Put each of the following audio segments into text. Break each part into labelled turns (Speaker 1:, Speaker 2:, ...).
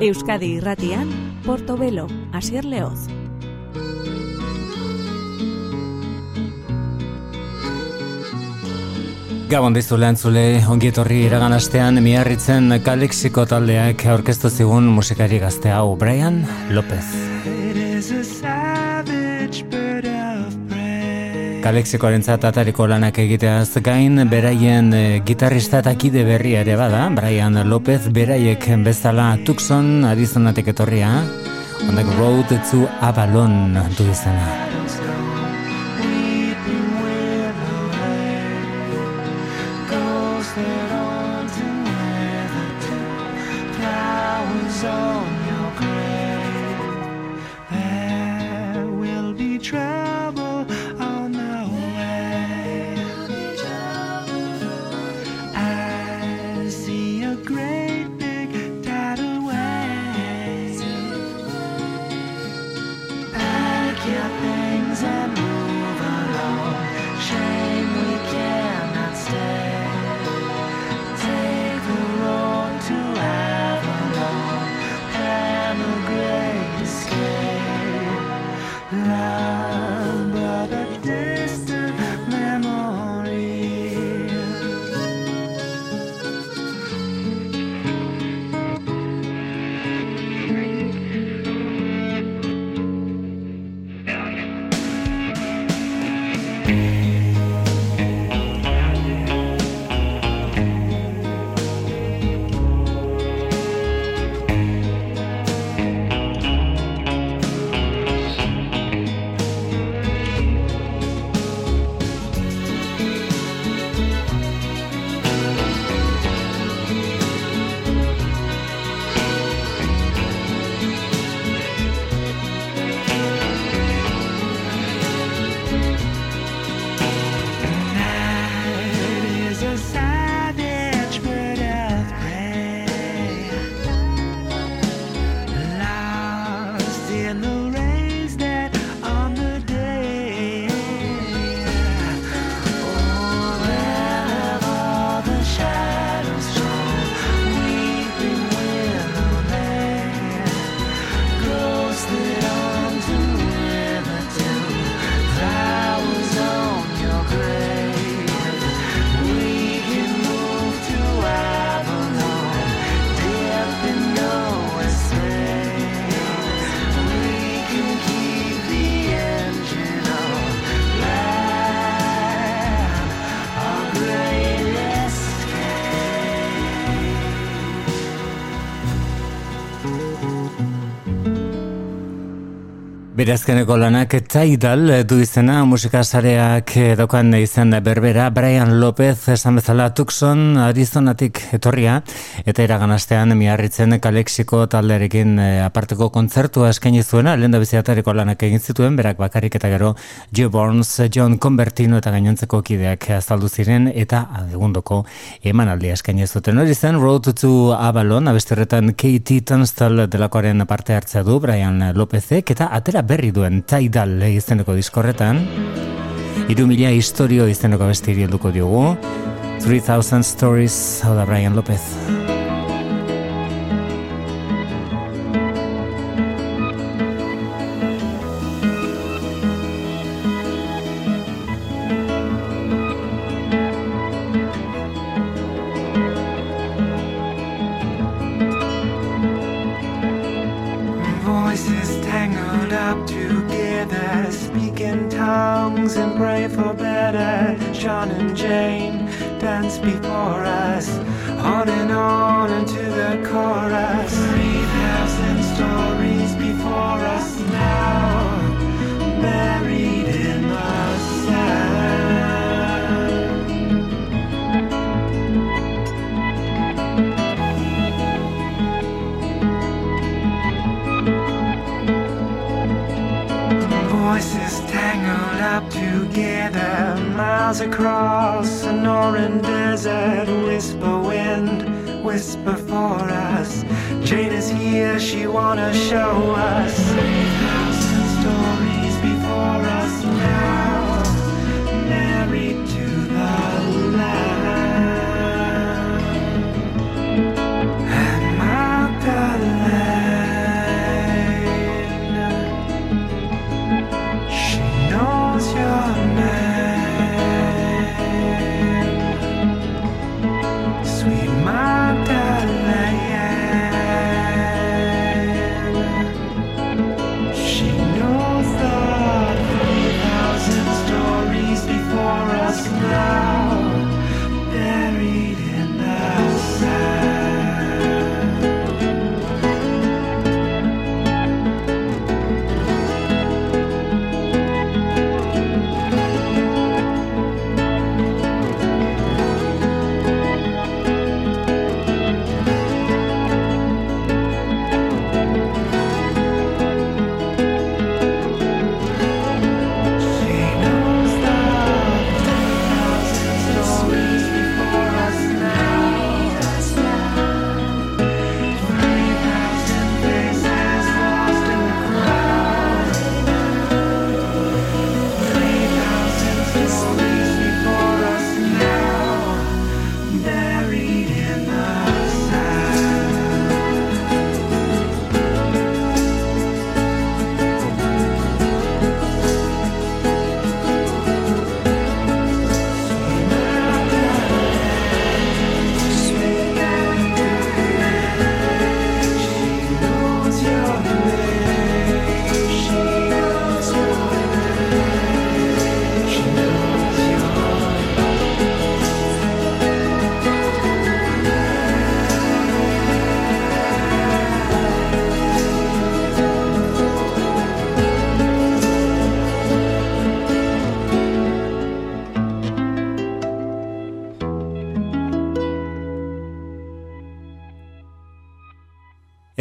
Speaker 1: Euskadi Irratian, Portobelo, Asier Leoz.
Speaker 2: Gabon dizu lehen zule, ongietorri iragan astean, miarritzen kalexiko taldeak aurkeztu zigun musikari gazte hau, Brian Lopez. Kalexikoaren atariko lanak egiteaz gain, beraien e, gitarrista eta kide berria ere bada, Brian Lopez, beraiek bezala Tucson, Arizonatek etorria, on road to Avalon du izena. Berazkeneko lanak taidal du izena musikasareak dokan izan berbera. Brian Lopez esan bezala Tucson Arizonatik etorria eta iragan astean miarritzen kalexiko talderekin eh, aparteko kontzertua eskaini zuena lehen da biziatariko lanak egin zituen berak bakarrik eta gero Joe Burns, John Convertino eta gainontzeko kideak azaldu ziren eta adegundoko emanaldi eskaini zuten. Hori zen Road to Avalon abestirretan Katie Tunstall delakoaren parte hartzea du Brian Lopezek eta atera berri duen Tidal izeneko diskorretan Iru mila historio izeneko bestiri helduko diogu. 3000 Stories hau da Brian Lopez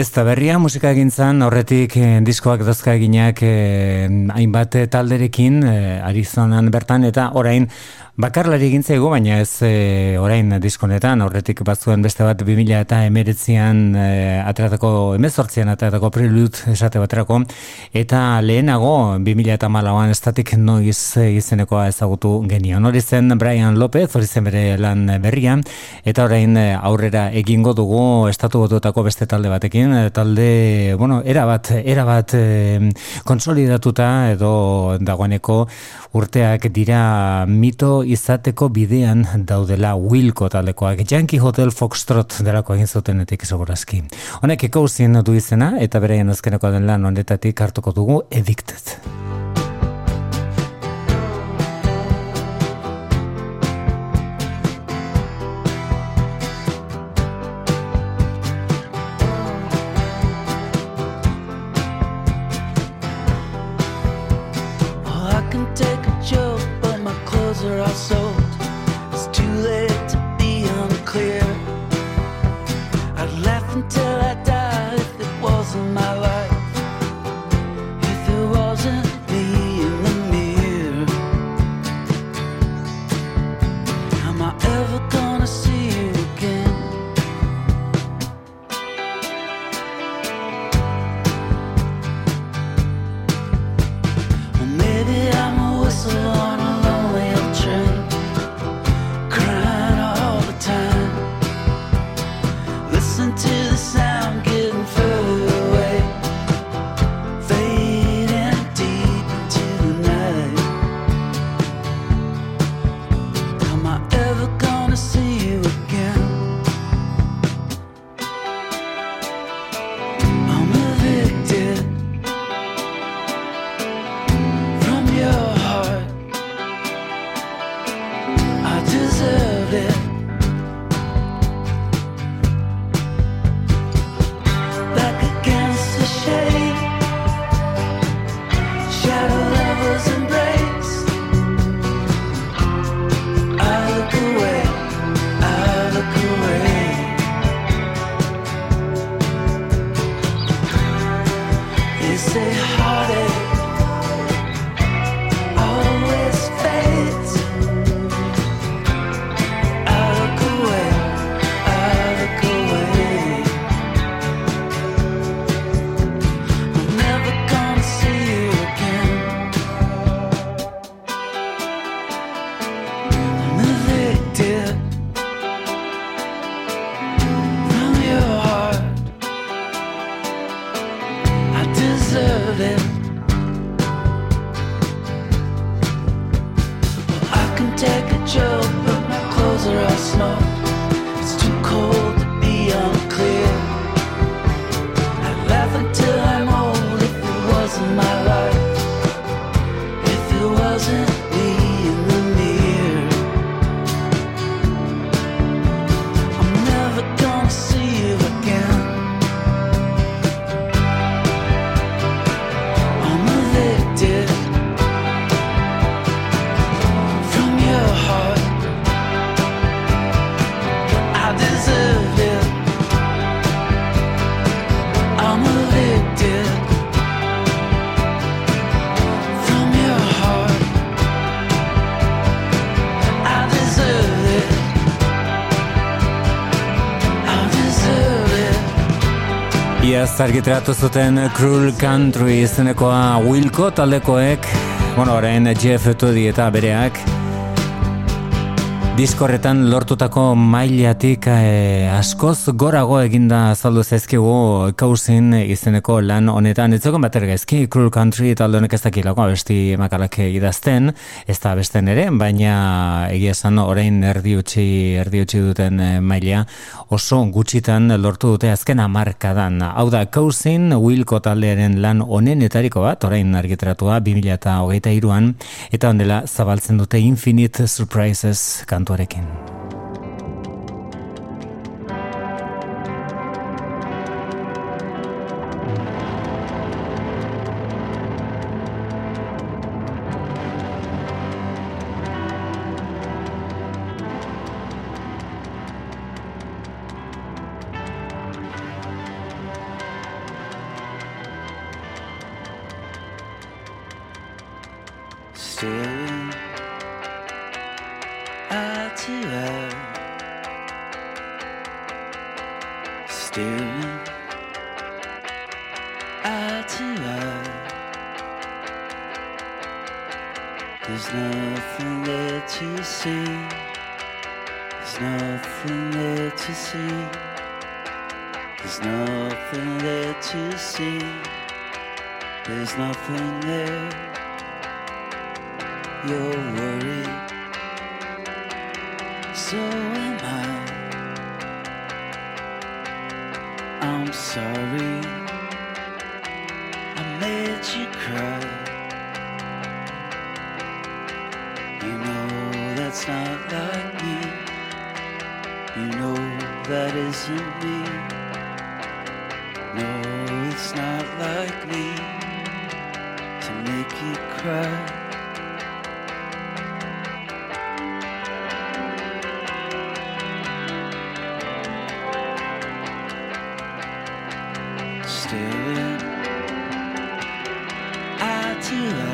Speaker 3: Ez da berria musika egintzan, horretik eh, diskoak dozka eginak eh, hainbat talderekin eh, Arizonan bertan eta orain Bakarlari egin zaigu, baina ez e, orain diskonetan, aurretik batzuen beste bat 2000 eta emeretzian e, atratako, emezortzian atratako prelut esate baterako, eta lehenago 2000 eta malauan estatik noiz izenekoa ezagutu genion. Hori zen Brian Lopez, hori zen bere lan berria, eta orain aurrera egingo dugu estatu botutako beste talde batekin, talde, bueno, erabat, erabat e, konsolidatuta edo dagoeneko urteak dira mito izateko bidean daudela Wilco talekoak Yankee Hotel Foxtrot delako egin zutenetik segurazki. Honek ikauzien du izena eta bereien azkeneko den lan honetatik hartuko dugu Addicted. Argitratu zuten Cruel Country izenekoa Wilco taldekoek, bueno, orain Jeff Tudi eta bereak, Diskorretan lortutako mailatik eh, askoz gorago eginda azaldu zaizkigu kausin izeneko lan honetan. Itzokon bat ergaizki, Cruel Country talde honek ez dakilako abesti makalak idazten, ez da abesten ere, baina egia esan orain erdi utzi, erdi utzi duten eh, maila oso gutxitan lortu dute azken amarkadan. Hau da, kausin Wilco taldearen lan honenetariko bat, orain argiteratua 2008an, eta ondela zabaltzen dute Infinite Surprises kan kantuarekin. I too.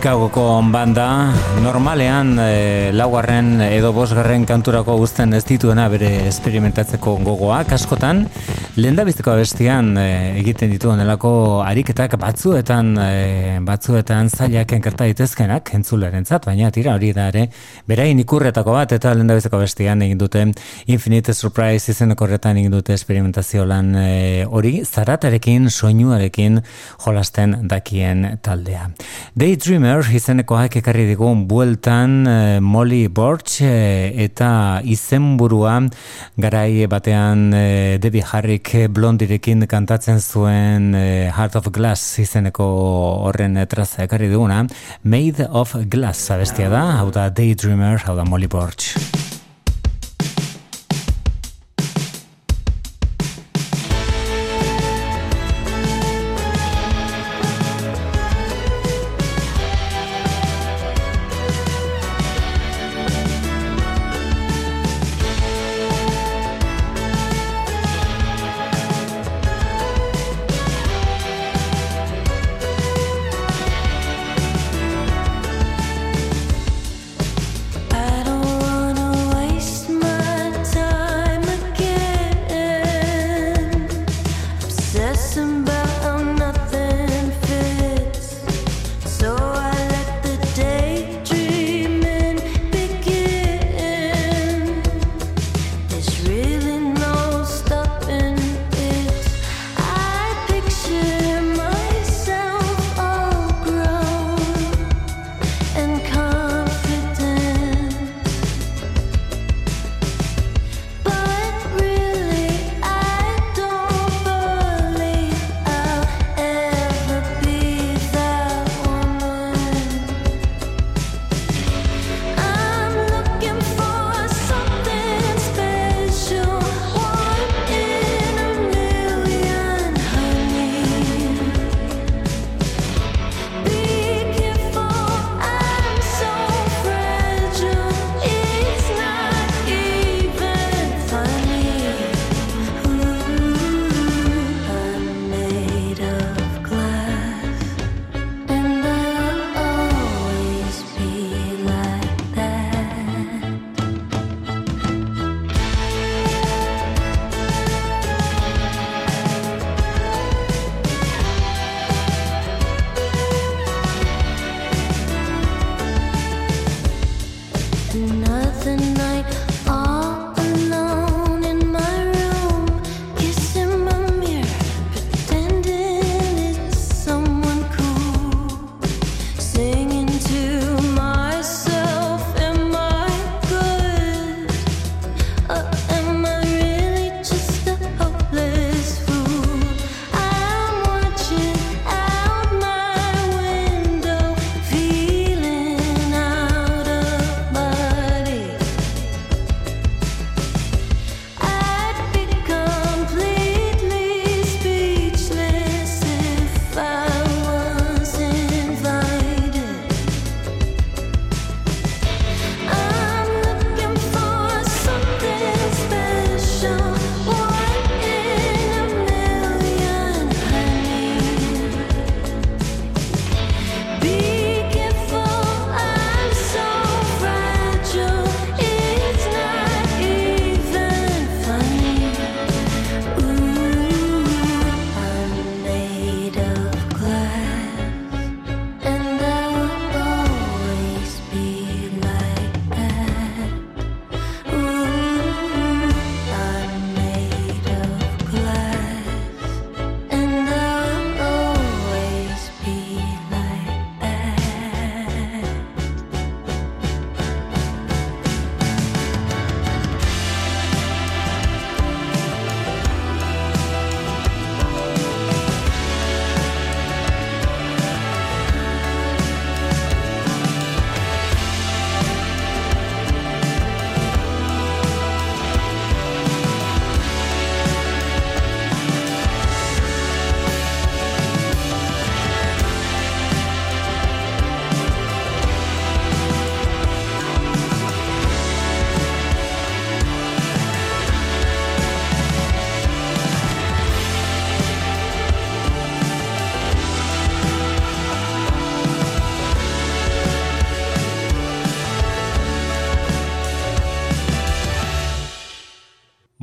Speaker 3: Chicagoko banda normalean e, laugarren edo bosgarren kanturako guzten ez dituena bere esperimentatzeko gogoak askotan lehen da bizteko bestian eh, egiten ditu onelako ariketak batzuetan e, batzuetan zailak enkerta ditezkenak entzuleren zat, baina tira hori da ere berain ikurretako bat eta lehen da bizteko bestian egin dute Infinite Surprise izeneko horretan egin dute esperimentazio lan hori zaratarekin, soinuarekin jolasten dakien taldea. Daydream Dreamer izenekoak ekarri digun bueltan uh, Molly Borch uh, eta izenburua garai batean uh, Debbie Harrick blondirekin kantatzen zuen uh, Heart of Glass izeneko horren traza ekarri duguna Made of Glass abestia da, hau da Daydreamer, hau da Molly Borch.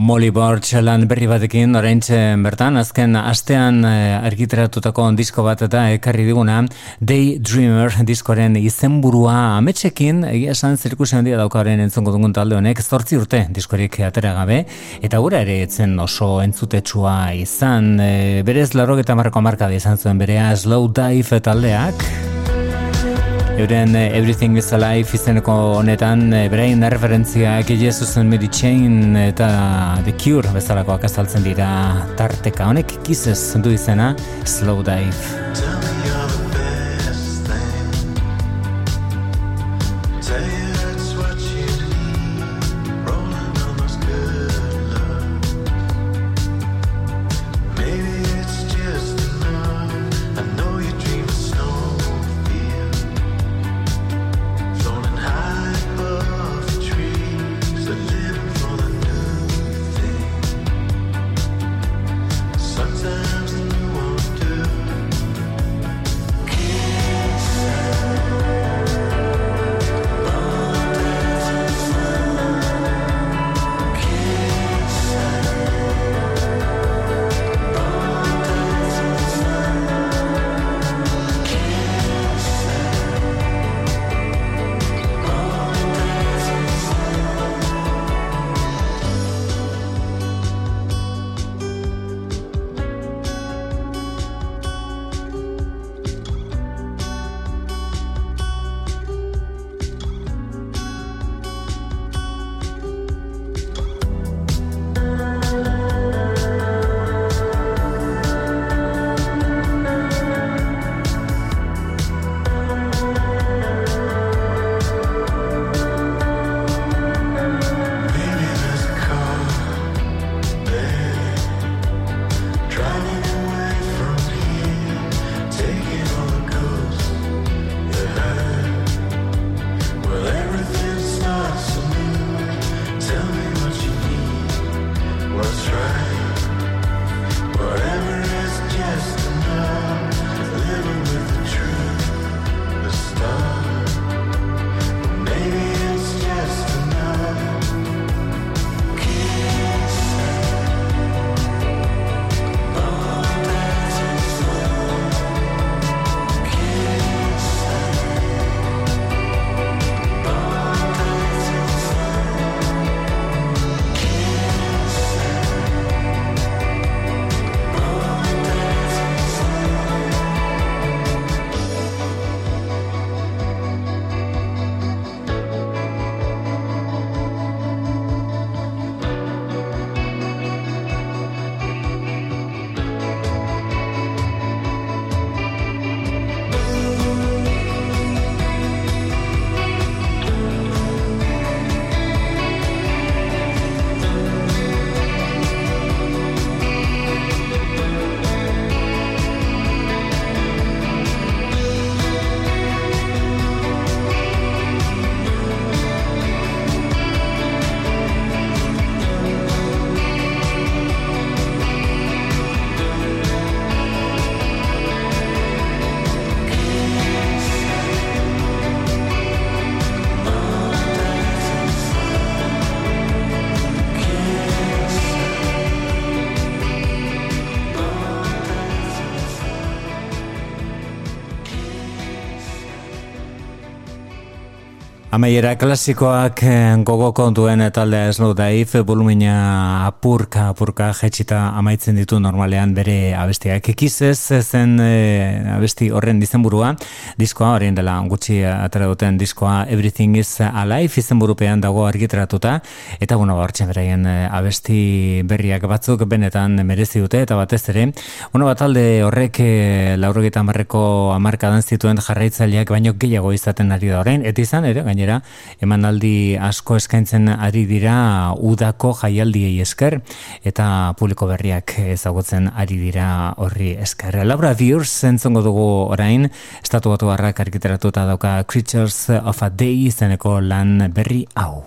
Speaker 3: Molly Borch lan berri batekin orain bertan, azken astean eh, argiteratutako disko bat eta ekarri diguna Daydreamer diskoren izenburua ametsekin, egia esan zirkusen handia daukaren entzongo dugun talde honek, zortzi urte diskorik atera gabe, eta gura ere etzen oso entzutetsua izan, e, berez larrogeta marrako marka izan zuen berea Slow Dive taldeak. Euren uh, Everything is Alive izeneko honetan uh, berain referentzia Jesus and Mary Chain eta The Cure bezalakoak azaltzen dira tarteka honek kisses du izena Slow Dive. Amaiera klasikoak eh, gogoko duen taldea eslo daif, volumina apurka, apurka jetxita amaitzen ditu normalean bere abestiak. Ekizez zen e, abesti horren dizenburua, diskoa horien dela gutxi atara duten diskoa Everything is Alive izenburupean dago argitratuta, eta bueno, hortzen beraien eh, abesti berriak batzuk benetan merezi dute, eta batez ere, bueno, bat alde horrek laurogeita marreko amarkadan zituen jarraitzaileak baino gehiago izaten ari da horrein, eta izan ere, gainera, emanaldi asko eskaintzen ari dira udako jaialdiei esker eta publiko berriak ezagutzen ari dira horri esker. Laura Viers zentzongo dugu orain, estatu batu kanadiarrak arkitekturatuta dauka Creatures of a Day izeneko lan berri hau.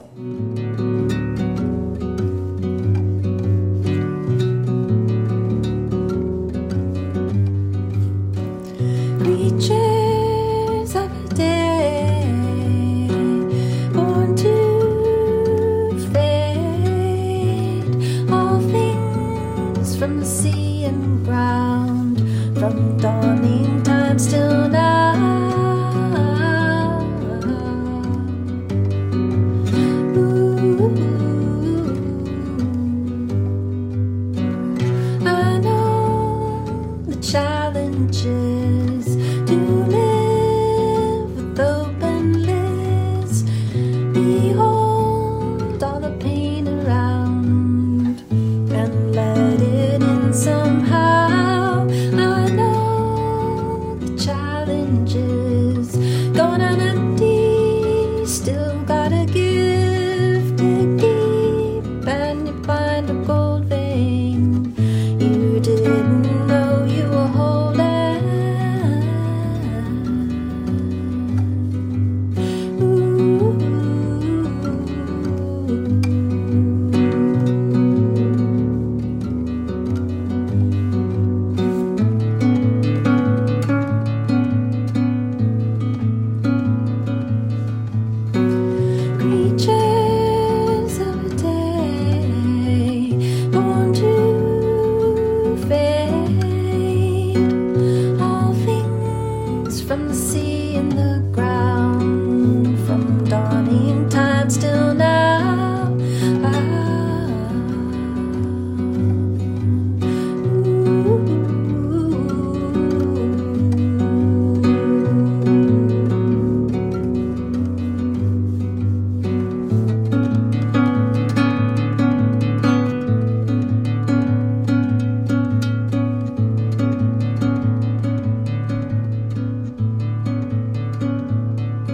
Speaker 4: Creatures
Speaker 5: of a day born to fade all things from the sea and ground from dawning time still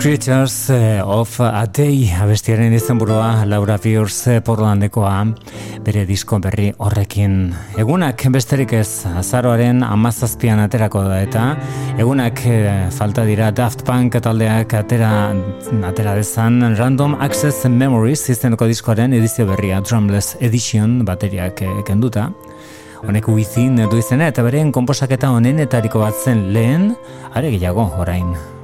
Speaker 4: eh, of a Day abestiaren izan burua Laura Pierce eh, porlandekoa bere disko berri horrekin egunak besterik ez azaroaren amazazpian aterako da eta egunak eh, falta dira Daft Punk taldeak atera, atera dezan Random Access Memories izeneko diskoaren edizio berria Drumless Edition bateriak kenduta Honek uizin du izena eta beren komposaketa honenetariko bat zen lehen, are gehiago orain.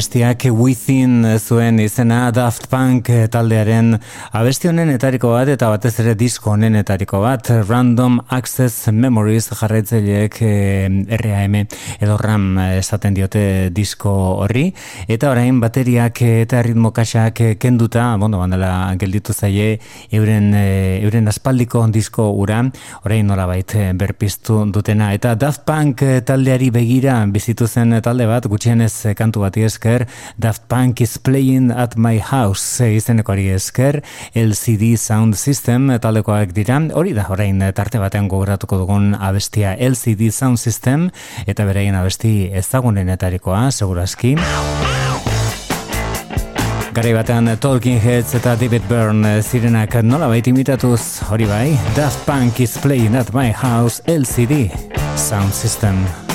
Speaker 4: Abestiak Within zuen izena Daft Punk taldearen abesti honen etariko bat eta batez ere disko honen etariko bat Random Access Memories jarraitzaileek eh, RAM edo RAM esaten diote disko horri. Eta orain bateriak eta ritmo kaxak kenduta, bueno, bandela gelditu zaie euren, eh, euren aspaldiko disko ura. Orain nola bait berpiztu dutena. Eta Daft Punk taldeari begira bizitu zen talde bat gutxienez kantu bat esker, Daft Punk is playing at my house izeneko hori esker, LCD Sound System taldekoak dira, hori da orain tarte batean gogoratuko dugun abestia LCD Sound System, eta bereien abesti ezagunenetarikoa, seguraski. Gari batean Talking Heads eta David Byrne zirenak nola baita imitatuz hori bai, Daft Punk is playing at my house LCD Sound System.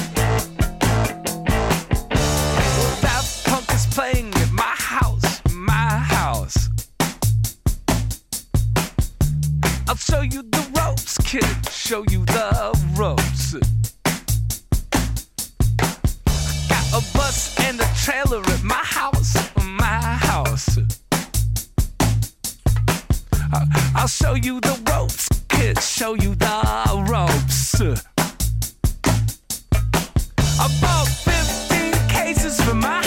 Speaker 4: show you the ropes. Got a bus and a trailer at my house, my house.
Speaker 6: I'll show you the ropes, kid, show you the ropes. I bought 15 cases for my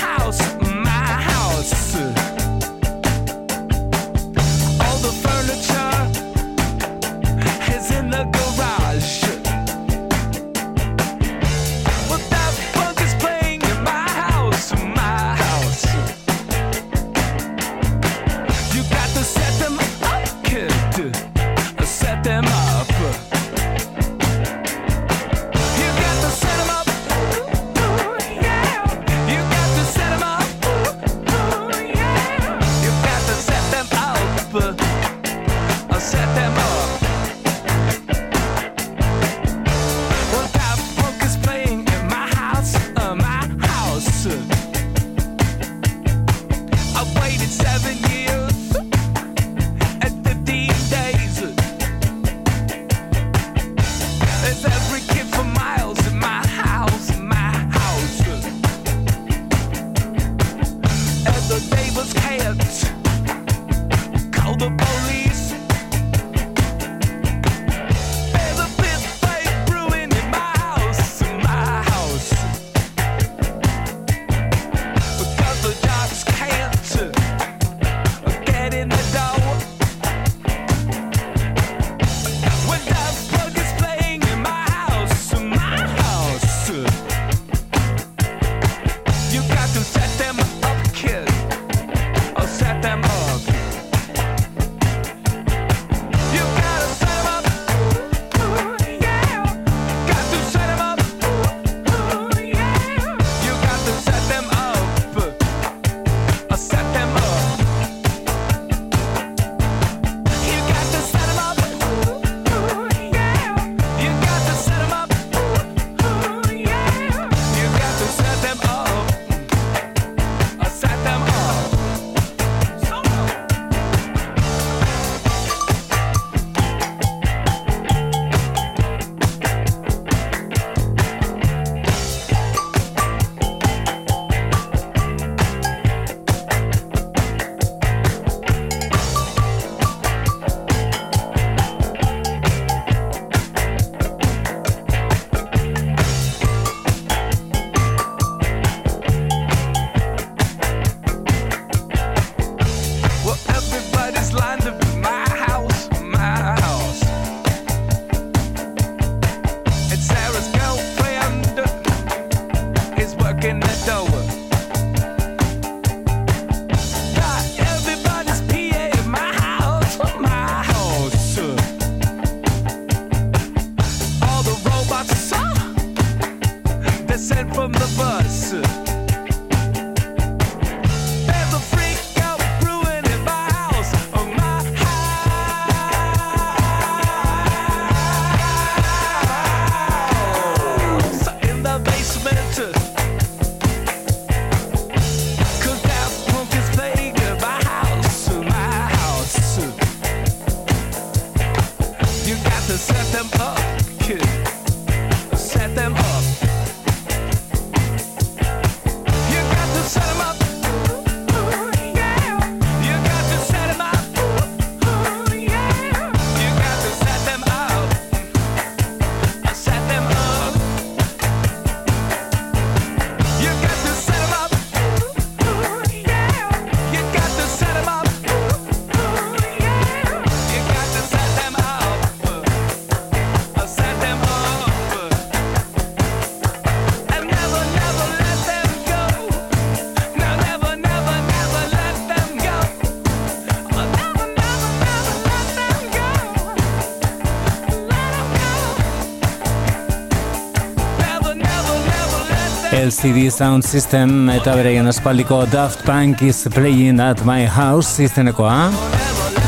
Speaker 3: LCD Sound System eta bereien espaldiko Daft Punk is playing at my house izenekoa.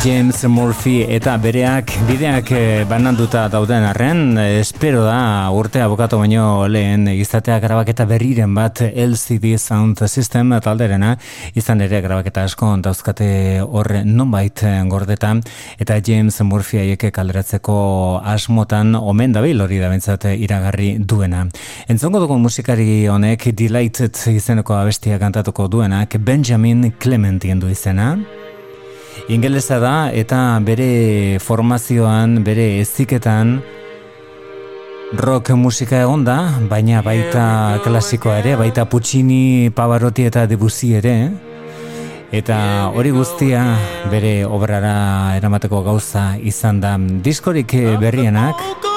Speaker 3: James Murphy eta bereak bideak eh, bananduta dauden arren, espero da urte abokatu baino lehen izatea grabaketa berriren bat LCD Sound System talderena, izan ere grabaketa asko dauzkate horre nonbait gordeta, eta James Murphy aieke kalderatzeko asmotan omen dabil hori da bentsat iragarri duena. Entzongo dugu musikari honek Delighted izeneko abestia kantatuko duenak Benjamin Clementien du izena.
Speaker 7: Ingelesa da eta bere formazioan, bere eziketan rock musika egon da, baina baita klasikoa ere, baita Puccini, Pavarotti eta Debussy ere. Eta hori guztia bere obrara eramateko gauza izan da diskorik berrienak.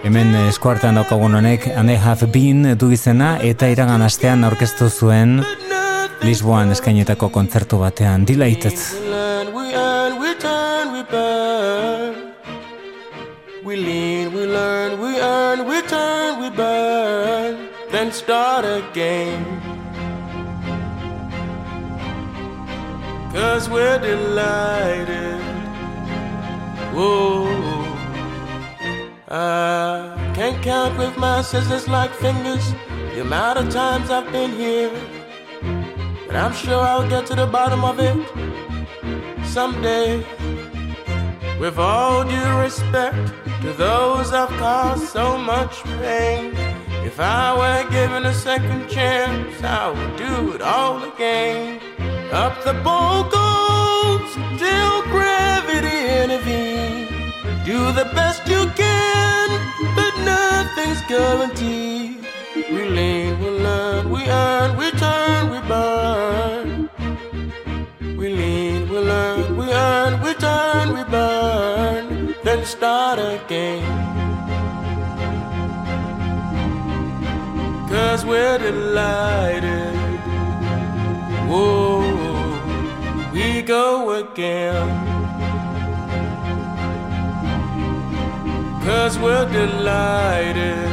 Speaker 7: Hemen eskuartean daukagun honek Ane Have Been du izena eta iragan astean aurkeztu zuen Lisboan eskainetako kontzertu batean Delighted. We lean, we learn, we earn, we turn, we burn, then start again. Cause we're delighted. Whoa. I can't count with my scissors like fingers the amount of times I've been here. But I'm sure I'll get to the bottom of it someday. With all due respect to those I've caused so much pain. If I were given a second chance, I would do it all again. Up the boat goes till gravity intervenes. Do the best you can, but nothing's guaranteed. We lean, we learn, we earn, we turn, we burn. We lean, we learn, we earn, we turn, we burn, then start again. Cause we're delighted. Whoa, we go again. Cause we're delighted.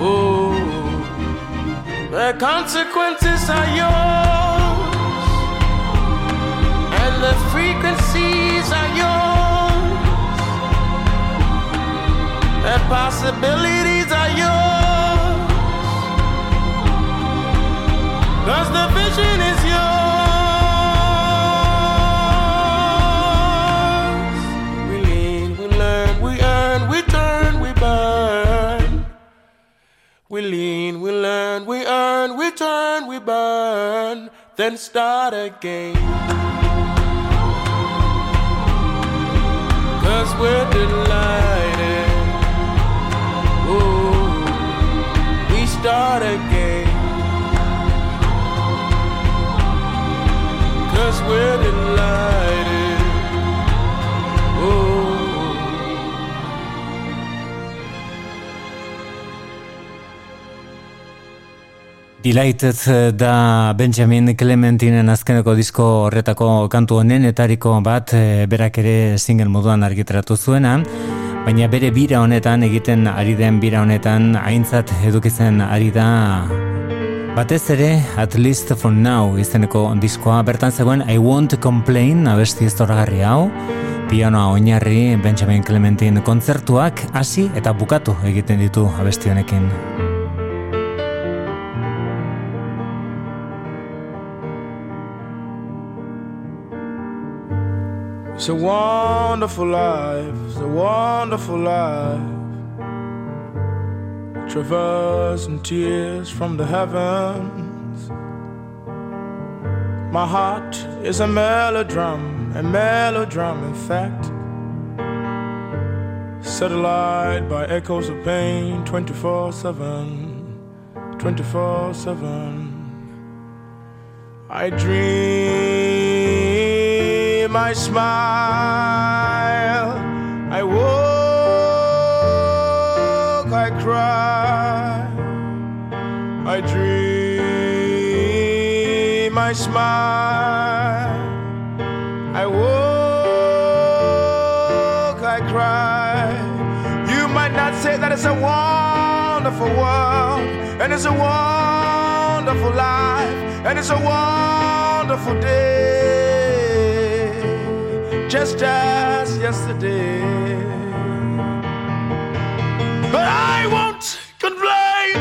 Speaker 7: Oh, the consequences are yours, and the frequencies are yours, the possibilities are yours. Cause the vision is We then start again. Cause we're delighted. Ooh, we start again. Cause we're delighted. Delighted eh, da Benjamin Clementinen azkeneko disko horretako kantu honenetariko bat eh, berak ere single moduan argitaratu zuena. Baina bere bira honetan egiten ari den bira honetan aintzat edukitzen ari da. Batez ere At Least For Now izeneko diskoa. Bertan zegoen I Won't Complain abesti ez hau. Pianoa oinarri Benjamin Clementin kontzertuak hasi eta bukatu egiten ditu abesti honekin It's a wonderful life, it's a wonderful life. Traversing tears from the heavens. My heart is a melodram, a melodram, in fact. Alight by echoes of pain 24 7, 24 7. I dream my smile. I woke, I cry, I dream, I smile. I woke, I cry. You might not say that it's a wonderful world, and it's a wonderful life, and it's a wonderful day just as yesterday. But I won't complain.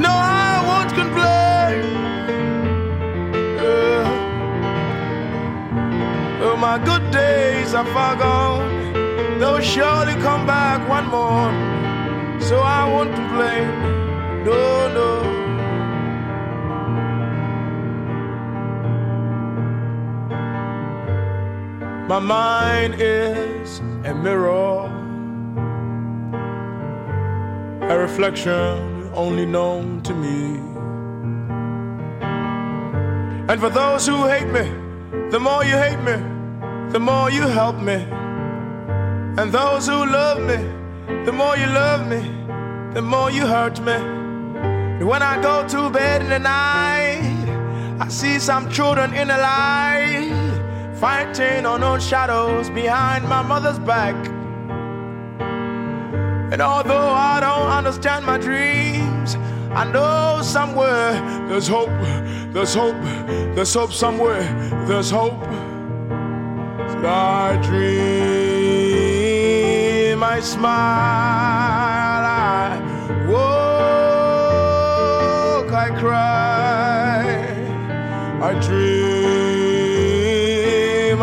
Speaker 7: No, I won't complain. Uh, oh, my good days are far gone. They'll surely come back one more. So I won't complain. No.
Speaker 8: My mind is a mirror, a reflection only known to me. And for those who hate me, the more you hate me, the more you help me. And those who love me, the more you love me, the more you hurt me. And when I go to bed in the night, I see some children in the light fighting unknown shadows behind my mother's back. And although I don't understand my dreams, I know somewhere there's hope, there's hope, there's hope somewhere, there's hope. I dream, I smile, I walk, I cry, I dream.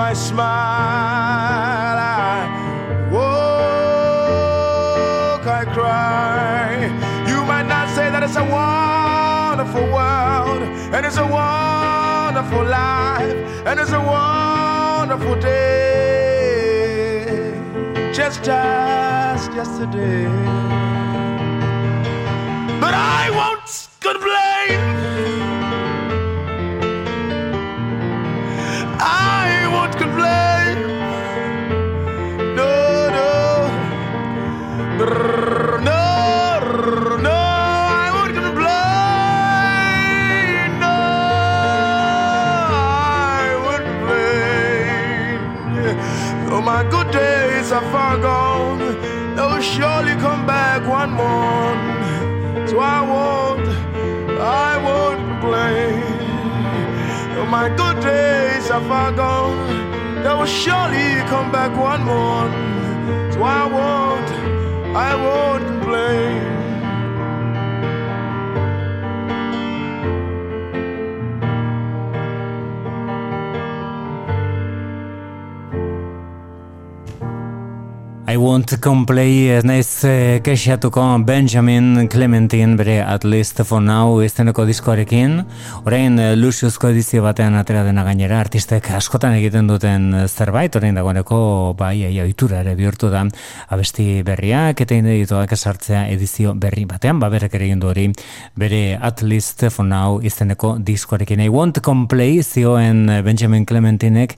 Speaker 8: I smile, I walk, I cry. You might not say that it's a wonderful world, and it's a wonderful life, and it's a wonderful day, just as yesterday. But I won't complain. Are gone, they'll surely come back one morning. So I won't, I won't complain. Though my good days are far gone, they will surely come back one morning. So I won't. I won't
Speaker 3: I want to complain ez naiz eh, kexatuko Benjamin Clementine bere At Least For Now izteneko diskoarekin. Orain eh, Luciusko edizio batean atera dena gainera artistek askotan egiten duten zerbait orain dagoeneko bai aia oitura ere bihurtu da. Abesti berriak eta indedituak esartzea edizio berri batean ba berrek ere du hori. Bere At Least For Now izteneko diskoarekin. I want to complain zioen Benjamin Clementinek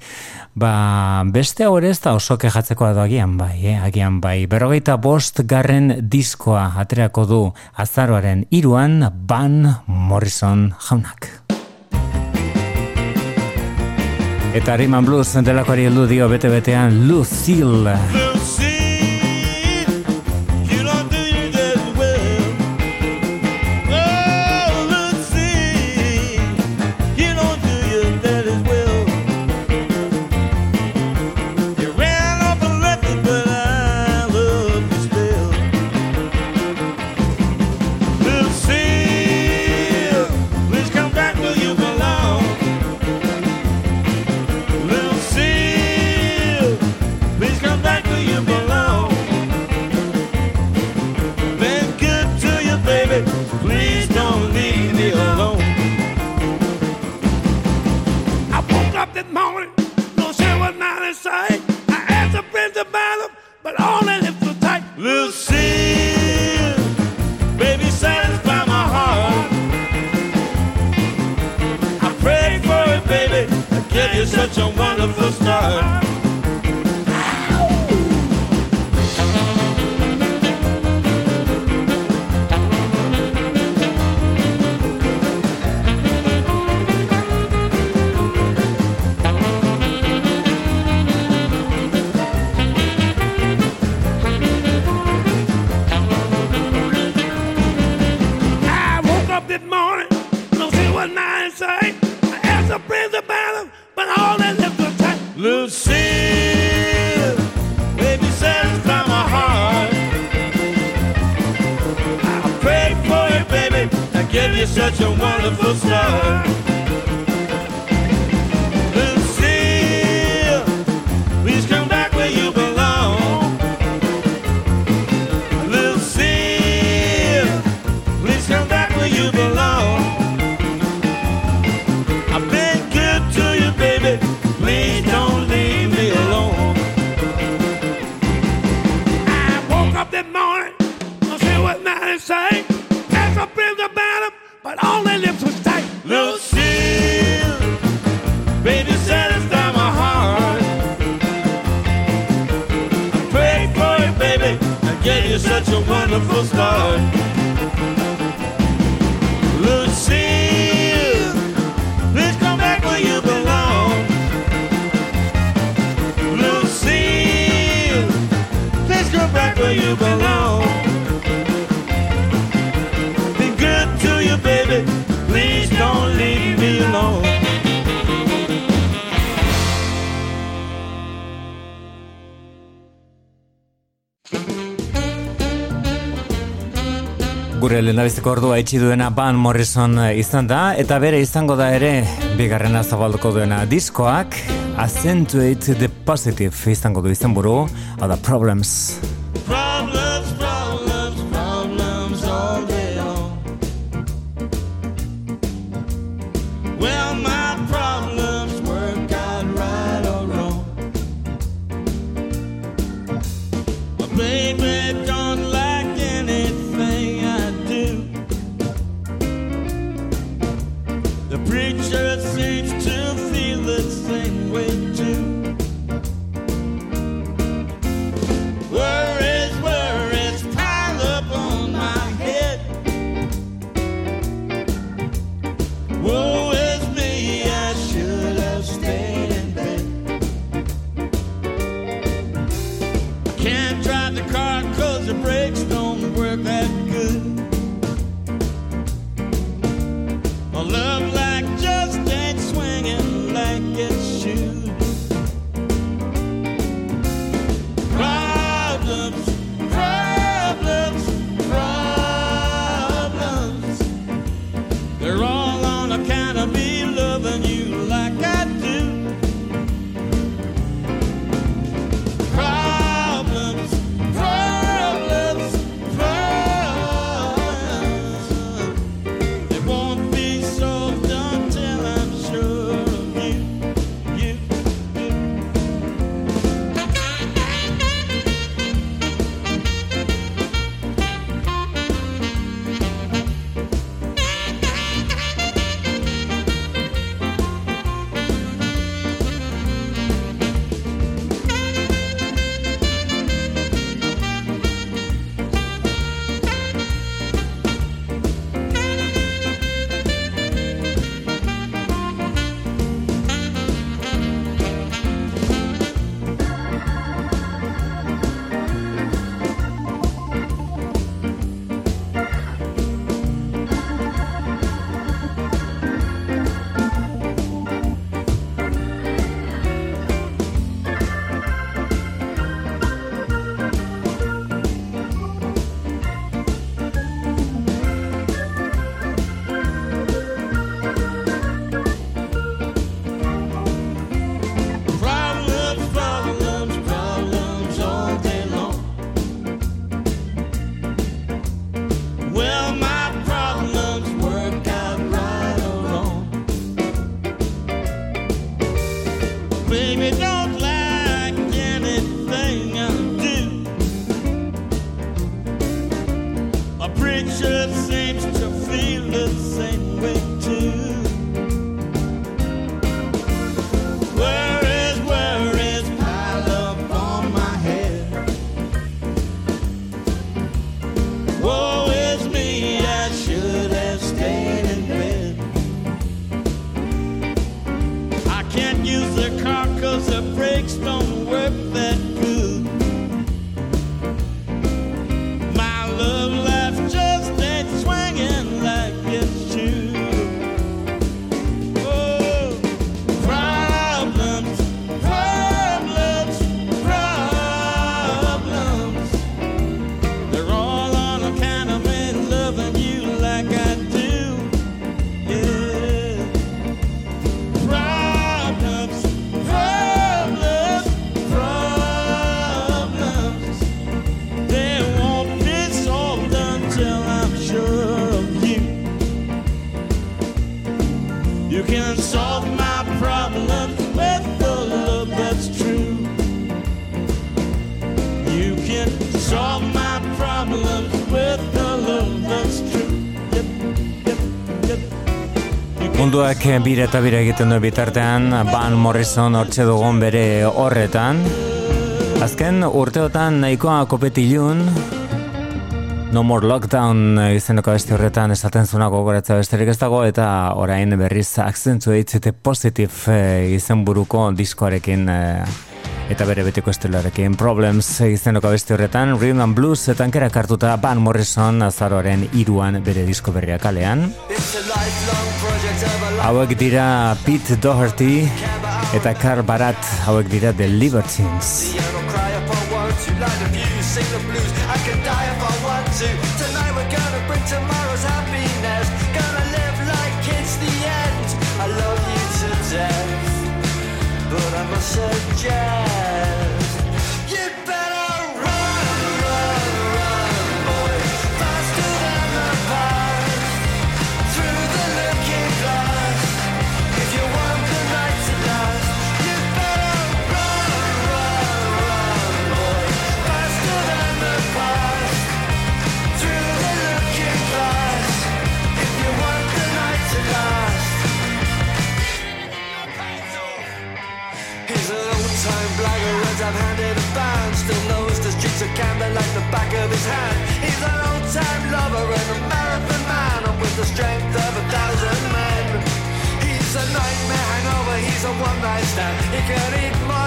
Speaker 3: ba beste hor ez da oso kejatzekoa doagian bai eh? Agian bai. Berrogeita bost garren diskoa aterako du azaroaren iruan Van Morrison jaunak. Eta Riman Blues delakoari heldu dio bete-betean Lucille.
Speaker 9: you're such a wonderful star.
Speaker 3: such a wonderful start.
Speaker 7: gure lehendabiziko ordua itxi duena Van Morrison eh, izan da, eta bere izango da ere bigarrena zabalduko duena diskoak. Accentuate the Positive izango du izenburu, hau da Problems. munduak bira eta bira egiten du bitartean, Van Morrison hortxe dugun bere horretan. Azken urteotan nahikoa kopetilun,
Speaker 10: No More Lockdown izeneko beste horretan esaten zuna gogoratza besterik ez dago eta orain berriz akzentu eitzete positif e, eh, izenburuko diskoarekin e, eta bere betiko estelarekin Problems izeneko beste horretan Rhythm and Blues tankera kartuta Van Morrison azaroaren iruan bere disko berriak alean hauek dira Pete Doherty eta Carl Barat hauek dira The Libertines suggest. Gambling like the back of his hand. He's an old time lover and a marathon man, and with the strength of a thousand men. He's a nightmare hangover, he's a one night stand. He can eat more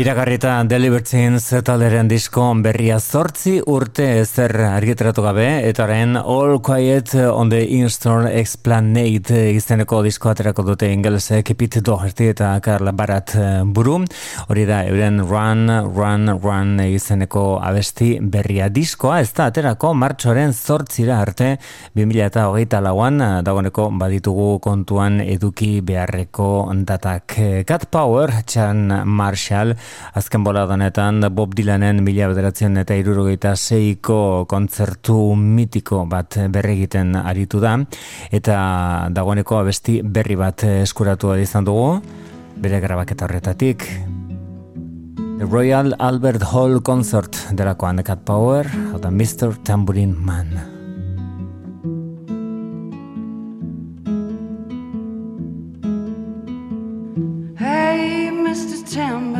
Speaker 10: Iragarrita Delibertines talderen disko berria zortzi urte ezer argiteratu gabe, eta orain All Quiet on the Instorm Explanade izeneko disko aterako dute ingelesek Pete Doherty eta Carla Barat buru. Hori da, euren Run, Run, Run izeneko abesti berria diskoa, ez da aterako martxoren zortzira arte 2000 eta hogeita lauan, dagoeneko baditugu kontuan eduki beharreko datak. Cat Power, Chan Marshall, azken bola donetan Bob Dylanen mila bederatzen eta irurogeita seiko kontzertu mitiko bat berregiten aritu da eta dagoeneko abesti berri bat eskuratu izan dugu bere grabaketa horretatik The Royal Albert Hall Concert delakoan Cat Power eta Mr. Tambourine Man Hey, Mr. Tambourine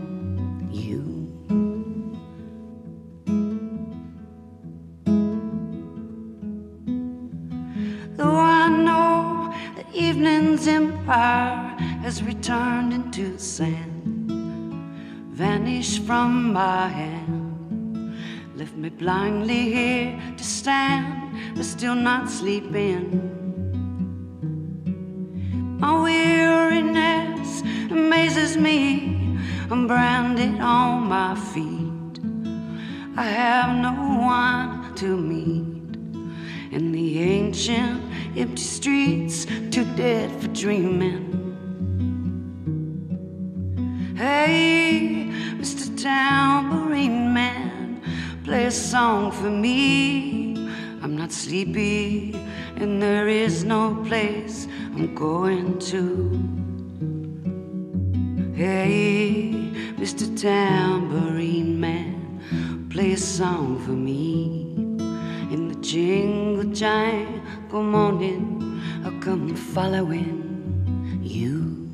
Speaker 10: Though I know the evening's empire has returned into sand, vanished from my hand, left me blindly here to stand, but still not sleeping. My weariness amazes me. I'm branded on my feet. I have no one to meet in the ancient
Speaker 9: empty streets, too dead for dreaming. Hey, Mr. Tambourine Man, play a song for me. I'm not sleepy, and there is no place I'm going to. Hey, Mr. Tambourine Man, play a song for me. In the jingle jangle morning, I'll come following you.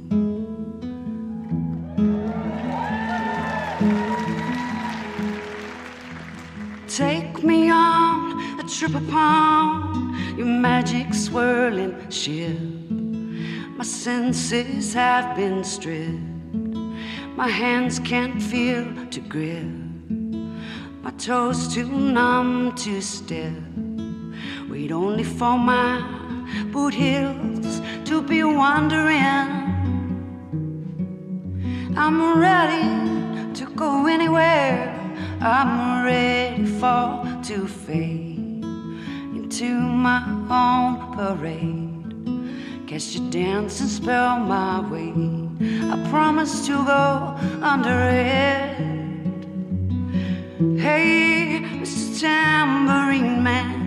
Speaker 9: Take me on a trip upon your magic swirling ship. My senses have been stripped. My hands can't feel to grip. My toes too numb to step. Only for my boot heels to be wandering. I'm ready to go anywhere. I'm ready for to fade into my own parade. Catch your dance and spell my way. I promise to go under it. Hey, Mr. Tambourine Man,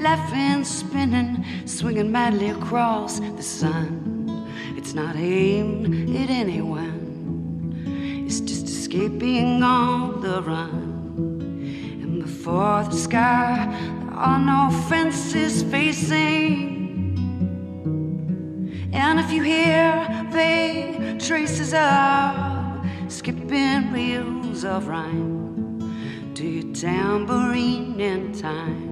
Speaker 9: Laughing, spinning, swinging madly across the sun, it's not aimed at anyone. It's just escaping on the run. And before the sky, there are no fences facing. And if you hear vague traces of skipping reels of rhyme to your tambourine in time,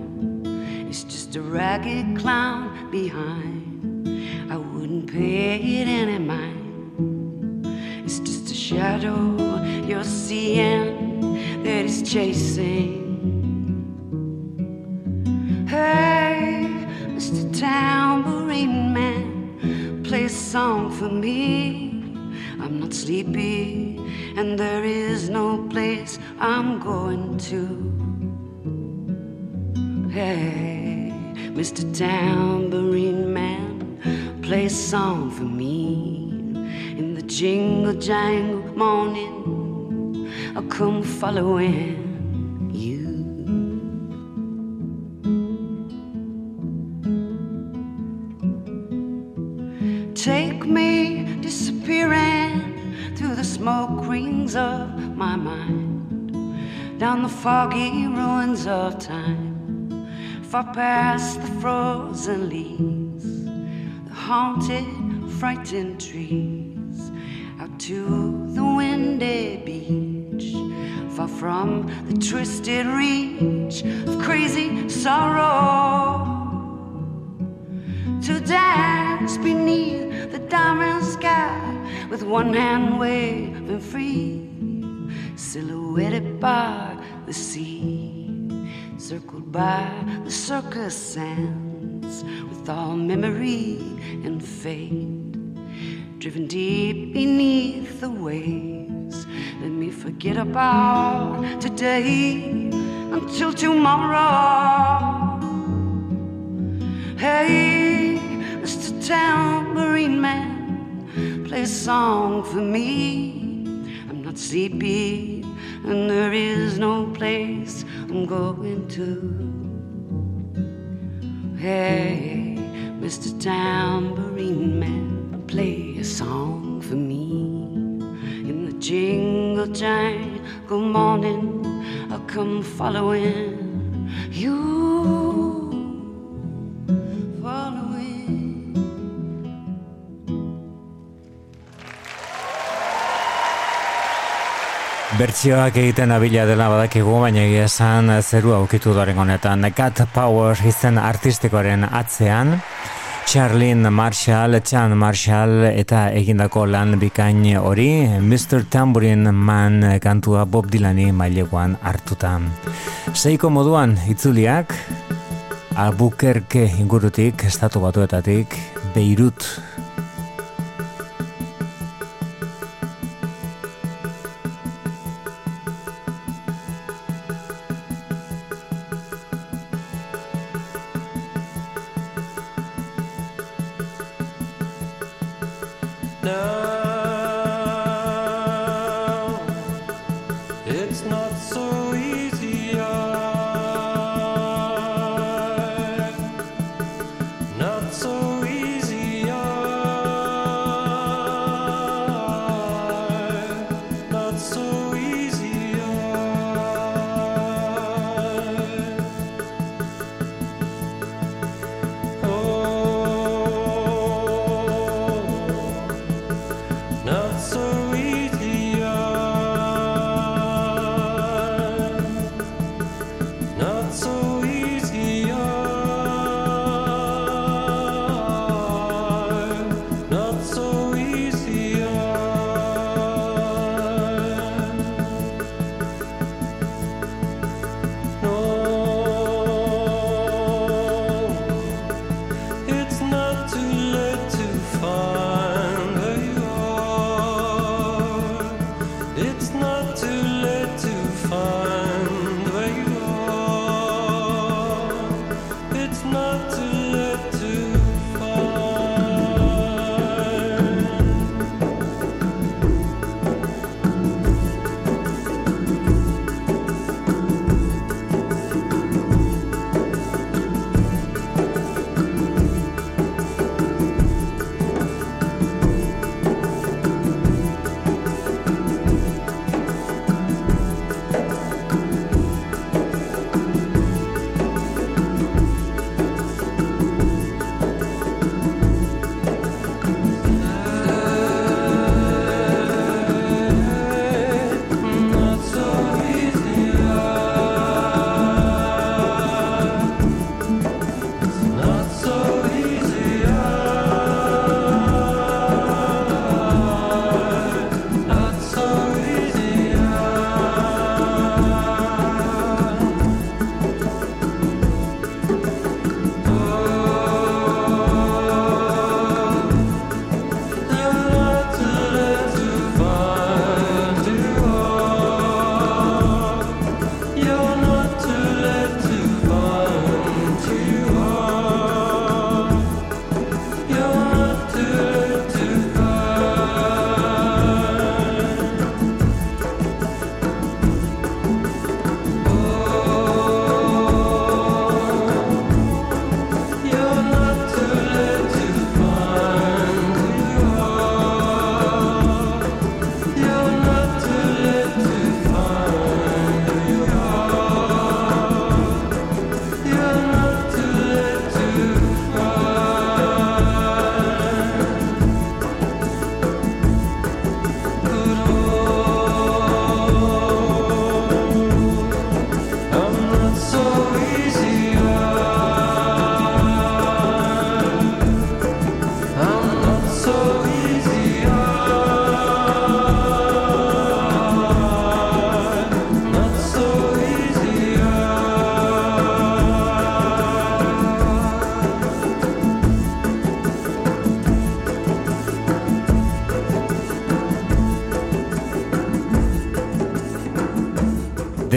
Speaker 9: it's just a ragged clown behind. I wouldn't pay it any mind. It's just a shadow you're seeing that is chasing. Hey, Mr. Tambourine Man, play a song for me. I'm not sleepy, and there is no place I'm going to. Hey, Mr. Tambourine Man, play a song for me. In the jingle jangle morning, I'll come following you. Take me disappearing through the smoke rings of my mind, down the foggy ruins of time, far past the frozen leaves, the haunted, frightened trees, out to the windy beach, far from the twisted reach of crazy sorrow to dance beneath the diamond sky with one hand waving free, silhouetted by the sea, circled by the circus sands with all memory and fate, driven deep beneath the waves. Let me forget about today until tomorrow. Hey, Mr. Tambourine Man, play a song for me. I'm not sleepy, and there is no place I'm going to. Hey, Mr. Tambourine Man, play a song for me. In the jingle jangle morning, I'll come following you. Following.
Speaker 3: Bertsioak egiten abila dela badakigu, baina egia esan zeru aukitu doren honetan. Cat Power izen artistikoaren atzean, Charlene Marshall, Chan Marshall eta egindako lan bikain hori, Mr. Tambourine Man kantua Bob Dylani maileguan hartuta. Seiko moduan itzuliak, Albuquerque ingurutik, estatu batuetatik, Beirut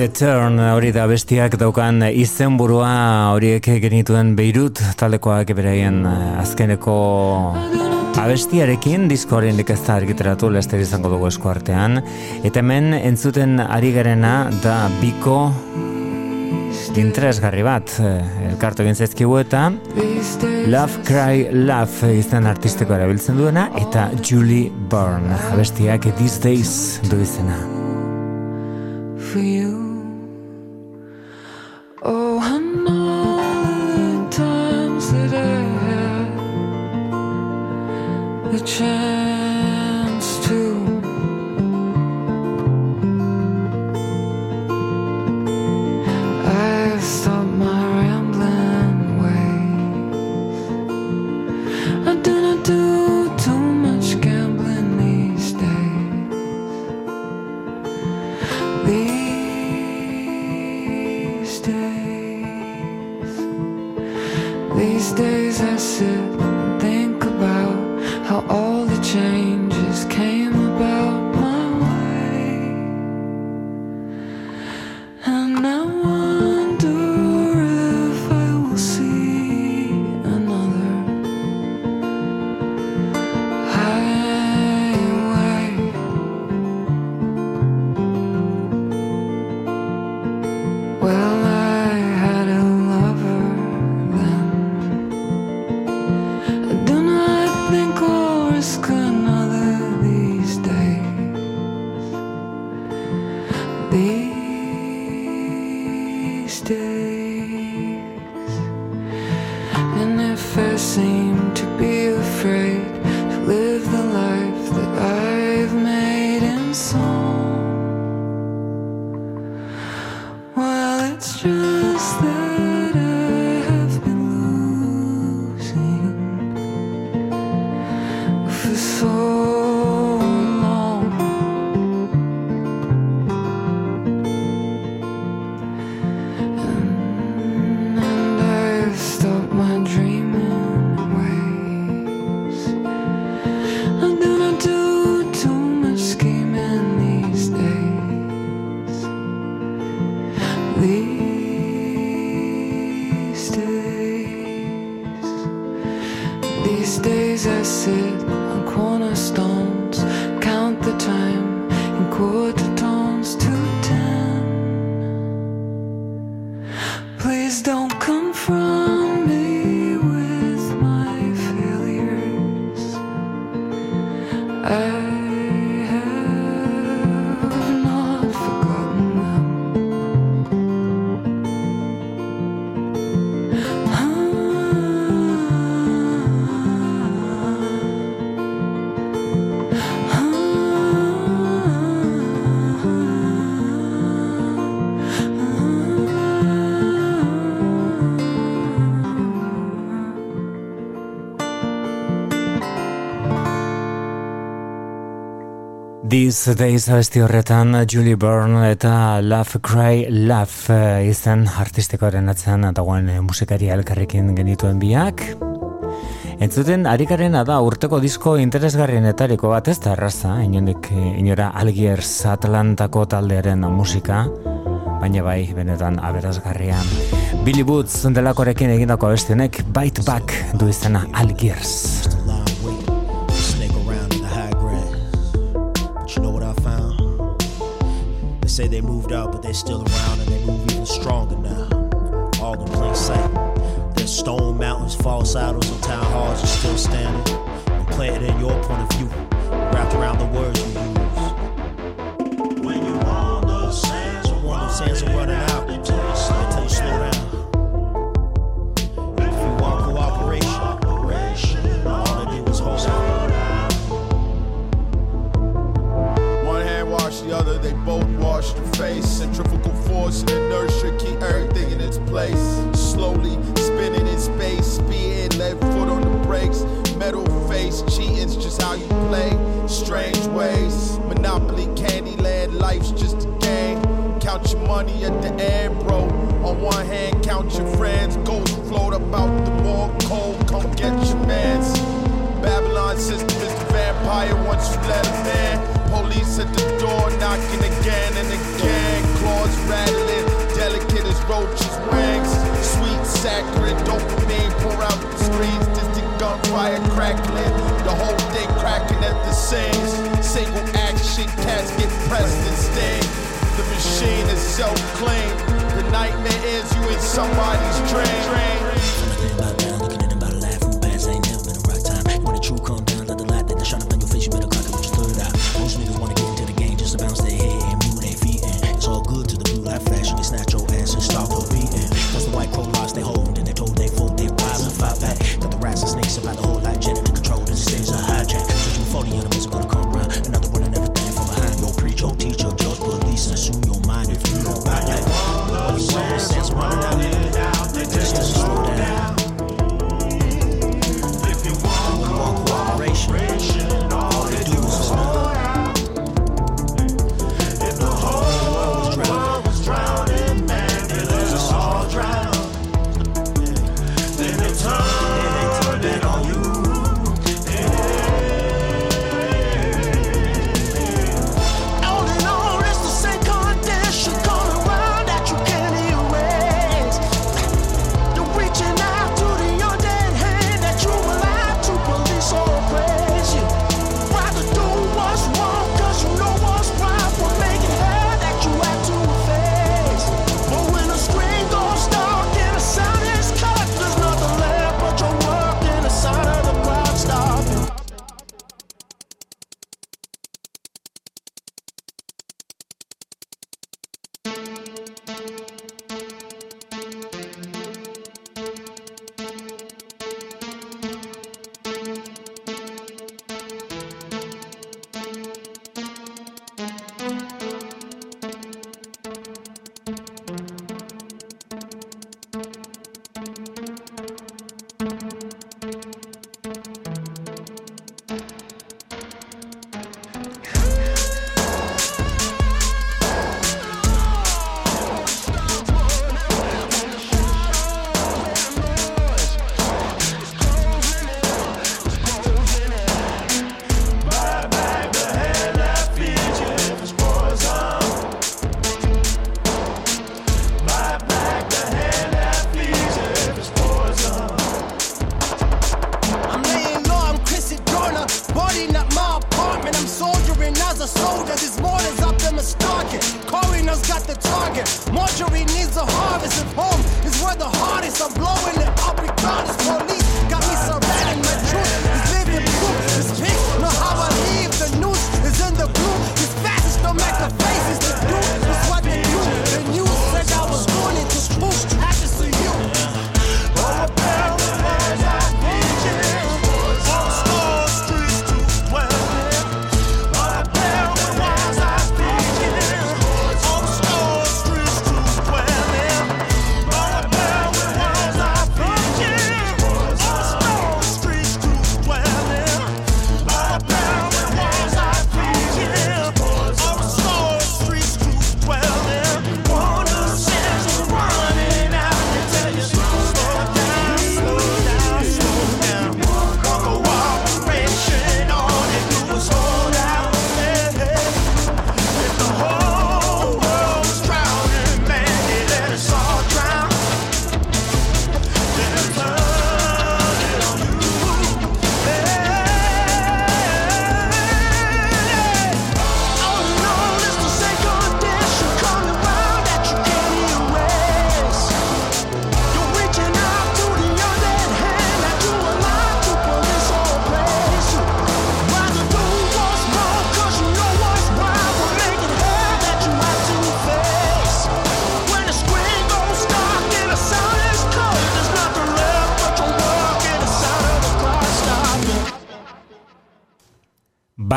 Speaker 3: The Turn hori da bestiak daukan izenburua horiek genituen Beirut taldekoak beraien eh, azkeneko abestiarekin diskoaren da argiteratu lester izango dugu esku artean. Eta hemen entzuten ari garena da biko interesgarri bat eh, elkartu egin zezkigu eta Love Cry Love izan artistiko erabiltzen duena eta Julie Byrne abestiak These Days du izena. For you These Days abesti horretan Julie Byrne eta Love Cry Love uh, izan artistikoaren atzean dagoen uh, musikari elkarrekin genituen biak. Entzuten, arikaren da urteko disko interesgarrienetariko bat ez da erraza, inondik eh, inora Algiers Atlantako taldearen musika, baina bai, benetan aberazgarria. Billy Boots delakorekin egindako abestionek Bite Back du izena Algiers.
Speaker 11: Say they moved out, but they're still around and they move even stronger now. All in plain sight. There's stone mountains, false idols, and town halls are still standing. And planted in your point of view, wrapped around the words you use.
Speaker 12: Force and inertia keep everything in its place. Slowly spinning in space, speeding, left foot on the brakes. Metal face, cheating's just how you play. Strange ways, Monopoly, Candyland, life's just a game. Count your money at the end, bro. On one hand, count your friends. Ghosts float about the more cold, come get your mans. Babylon system is the vampire once you let him in. Police at the door knocking again and again. Claws rattling, delicate as roaches' wings. Sweet saccharine, dopamine pour out the screens. Distant gunfire crackling. The whole thing cracking at the seams. Single action, cats get pressed and sting. The machine is self-clean. The nightmare is you in somebody's dream.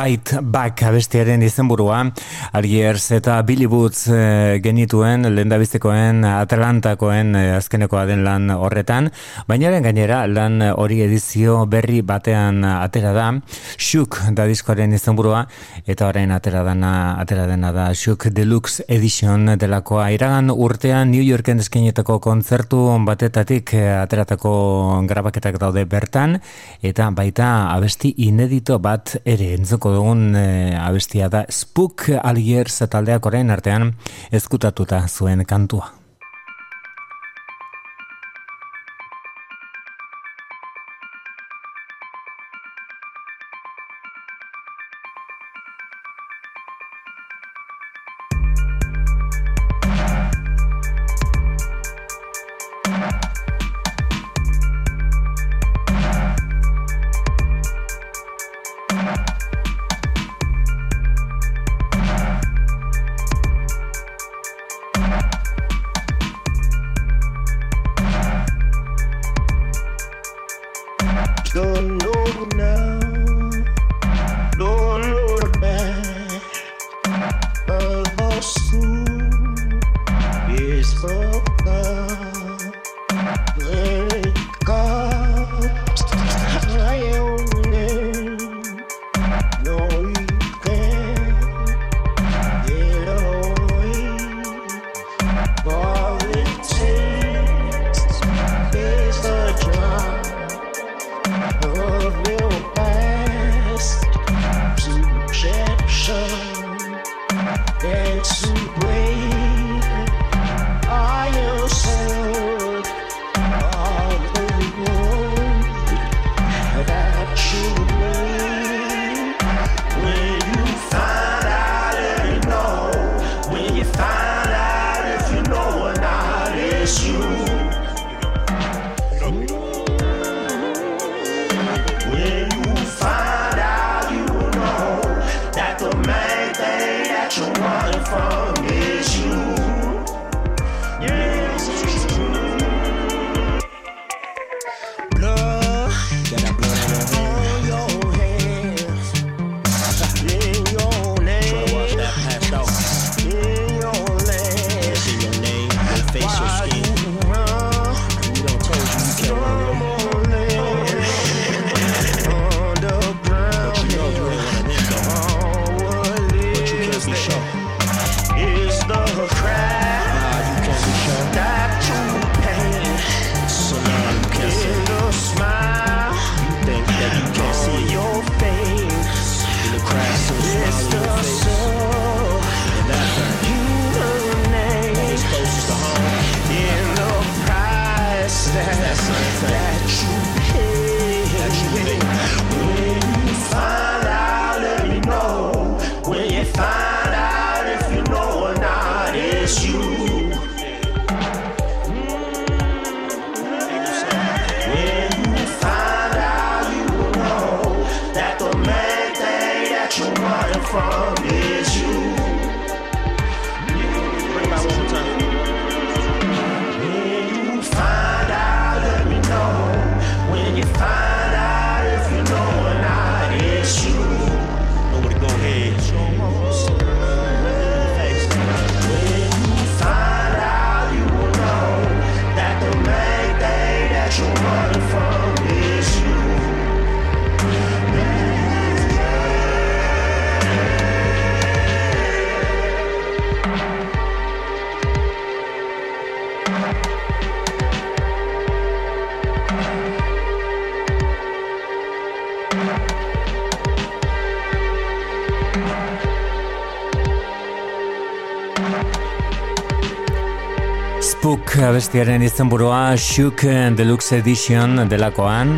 Speaker 13: Bite Back abestiaren izenburua. Algiers eta Billy Boots e, genituen lendabiztekoen Atlantakoen e, azkenekoa den lan horretan. Bainaren gainera lan hori edizio berri batean atera da. Shook da diskoaren izenburua eta orain atera dana atera dena da Shook Deluxe Edition delakoa. Iragan urtean New Yorken eskenetako kontzertu batetatik e, ateratako grabaketak daude bertan eta baita abesti inedito bat ere entzoko dugun e, abestia da Spook Algiers taldeak orain artean ezkutatuta zuen kantua.
Speaker 3: Abestiaren izenburua Shook Deluxe Edition delakoan.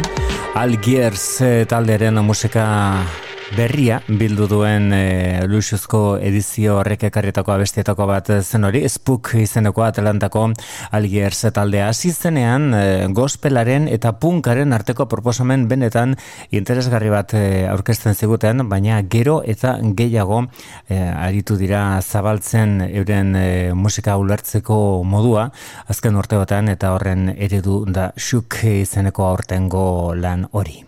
Speaker 3: Algiers eh, talderen musika berria bildu duen e, luxuzko edizio horrek ekarrietako abestietako bat zen hori, Spook izeneko Atlantako Algiers taldea hasi zenean e, gospelaren eta punkaren arteko proposamen benetan interesgarri bat e, aurkezten ziguten, baina gero eta gehiago e, aritu dira zabaltzen euren e, musika ulertzeko modua, azken urteotan eta horren eredu da Shook izeneko aurtengo lan hori.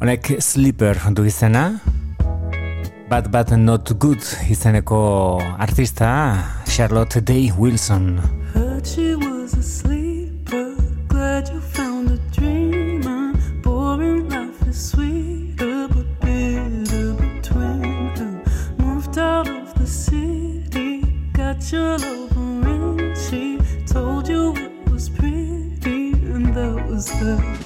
Speaker 3: Honek Sleeper du izena, Bad Bad Not Good izeneko artista, Charlotte Day Wilson.
Speaker 14: Heard she was a sleeper, glad you found a dreamer, boring life is sweeter but bitter between. Moved out of the city, got your love ring, she told you it was pretty and that was.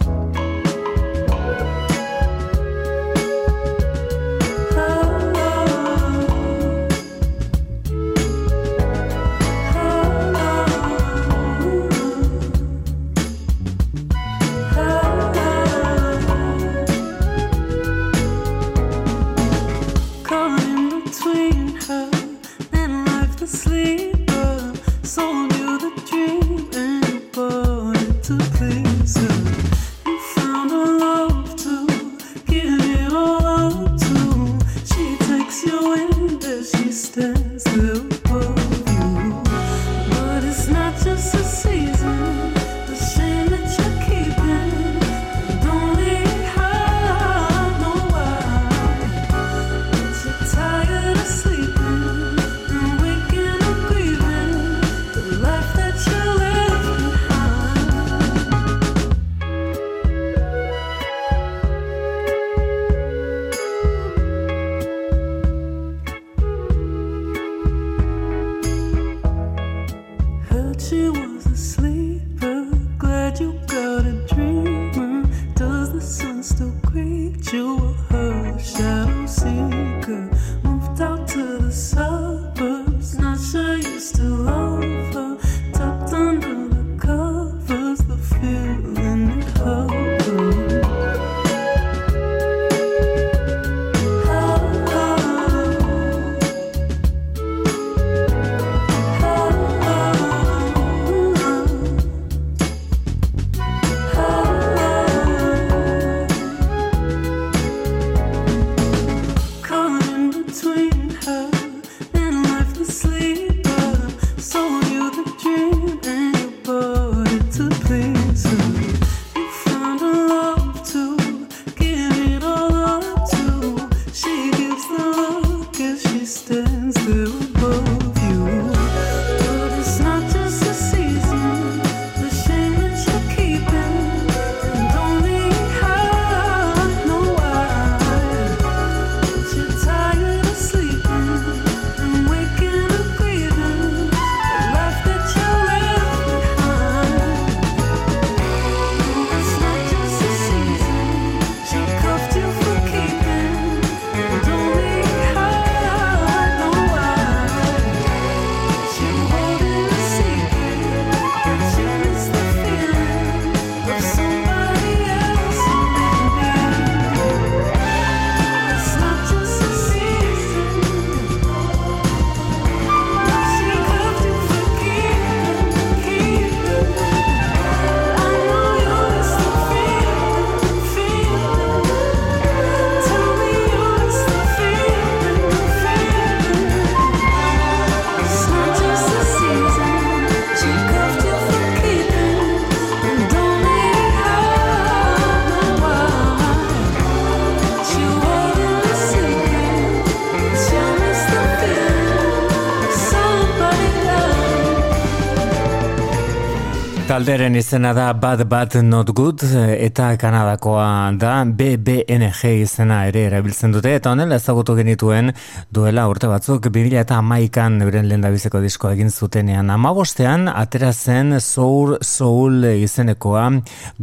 Speaker 3: Talderen izena da Bad Bad Not Good eta Kanadakoa da BBNG izena ere erabiltzen dute eta honela ezagutu genituen duela urte batzuk 2000 eta amaikan euren lehen dabizeko diskoa egin zutenean. Amabostean atera zen Soul Soul izenekoa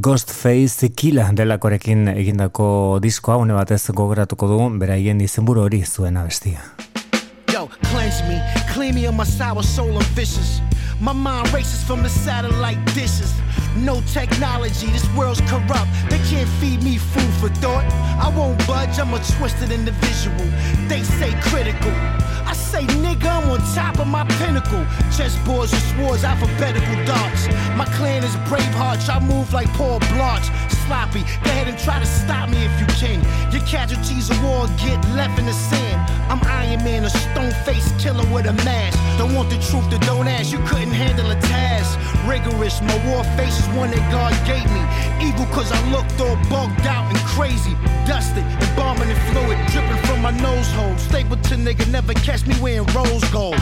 Speaker 3: Ghostface Killa delakorekin egindako diskoa une batez gogoratuko du beraien izenburu hori zuen abestia.
Speaker 15: Yo, cleanse me, clean me of my sour soul and vicious My mind races from the satellite dishes. No technology, this world's corrupt. They can't feed me food for thought. I won't budge, I'm a twisted individual. They say critical. I say, nigga, I'm on top of my pinnacle. Chessboards and swords, alphabetical darts. My clan is Braveheart, I move like Paul Blanche. Sloppy, go ahead and try to stop me if you can. Your casualties of war get left in the sand. I'm Iron Man, a stone faced killer with a mask. Don't want the truth, to don't ask. You couldn't handle a task. Rigorous, my war face is one that God gave me. Evil cause I looked all bugged out and crazy. Dusted, embalming and fluid dripping from my nose hole. Stapleton nigga never catch me wearing rose gold.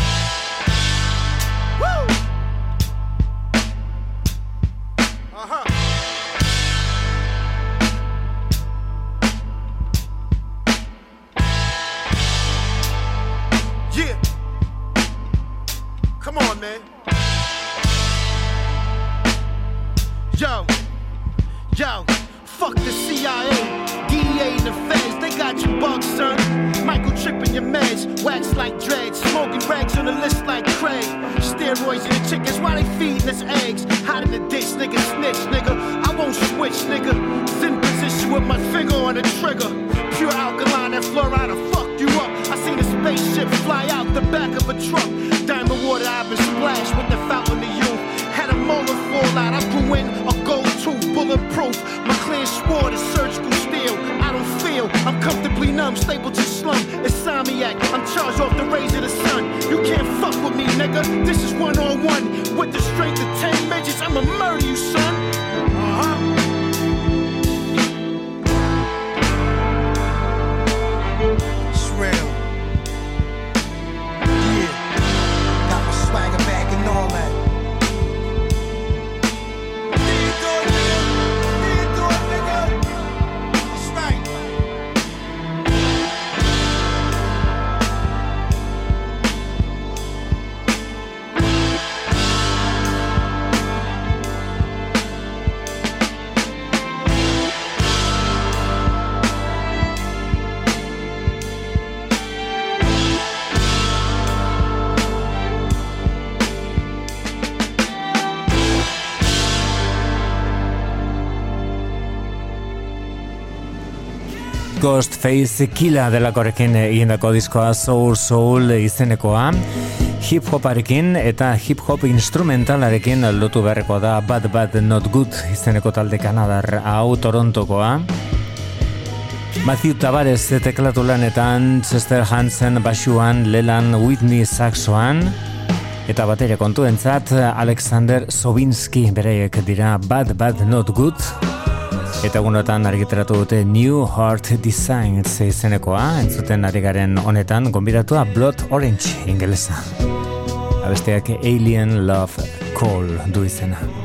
Speaker 15: Feeding us eggs. Hot in the ditch, nigga, snitch, nigga. I won't switch, nigga. Zen position with my finger on the trigger. Pure alkaline, that fluoride will fuck you up. I seen a spaceship fly out the back of a truck. Diamond water, I've been splashed with the fountain of youth. Had a molar fall out, I grew in a gold tooth, bulletproof. My clan swore to surgical steel. I don't feel, I'm comfortably numb, stable to slum. Insomniac, I'm charged off the rays of the sun. You can't fuck with me, nigga. This is one on one. With the strength of 10 midgets, I'ma murder you, son.
Speaker 3: Ghostface Killa delakorekin egindako diskoa Soul Soul izenekoa. Hip hoparekin eta hip hop instrumentalarekin lotu beharreko da Bad Bad Not Good izeneko talde kanadar hau Torontokoa. Matthew Tavares teklatu lanetan Chester Hansen basuan Leland Whitney saxoan. Eta bateria kontuentzat Alexander Sobinski bereiek dira Bad Bad Not Good Eta egunotan argitaratu dute New Heart Design izenekoa, entzuten ari garen honetan, gonbidatua Blood Orange ingelesa. Abesteak Alien Love Call du izena.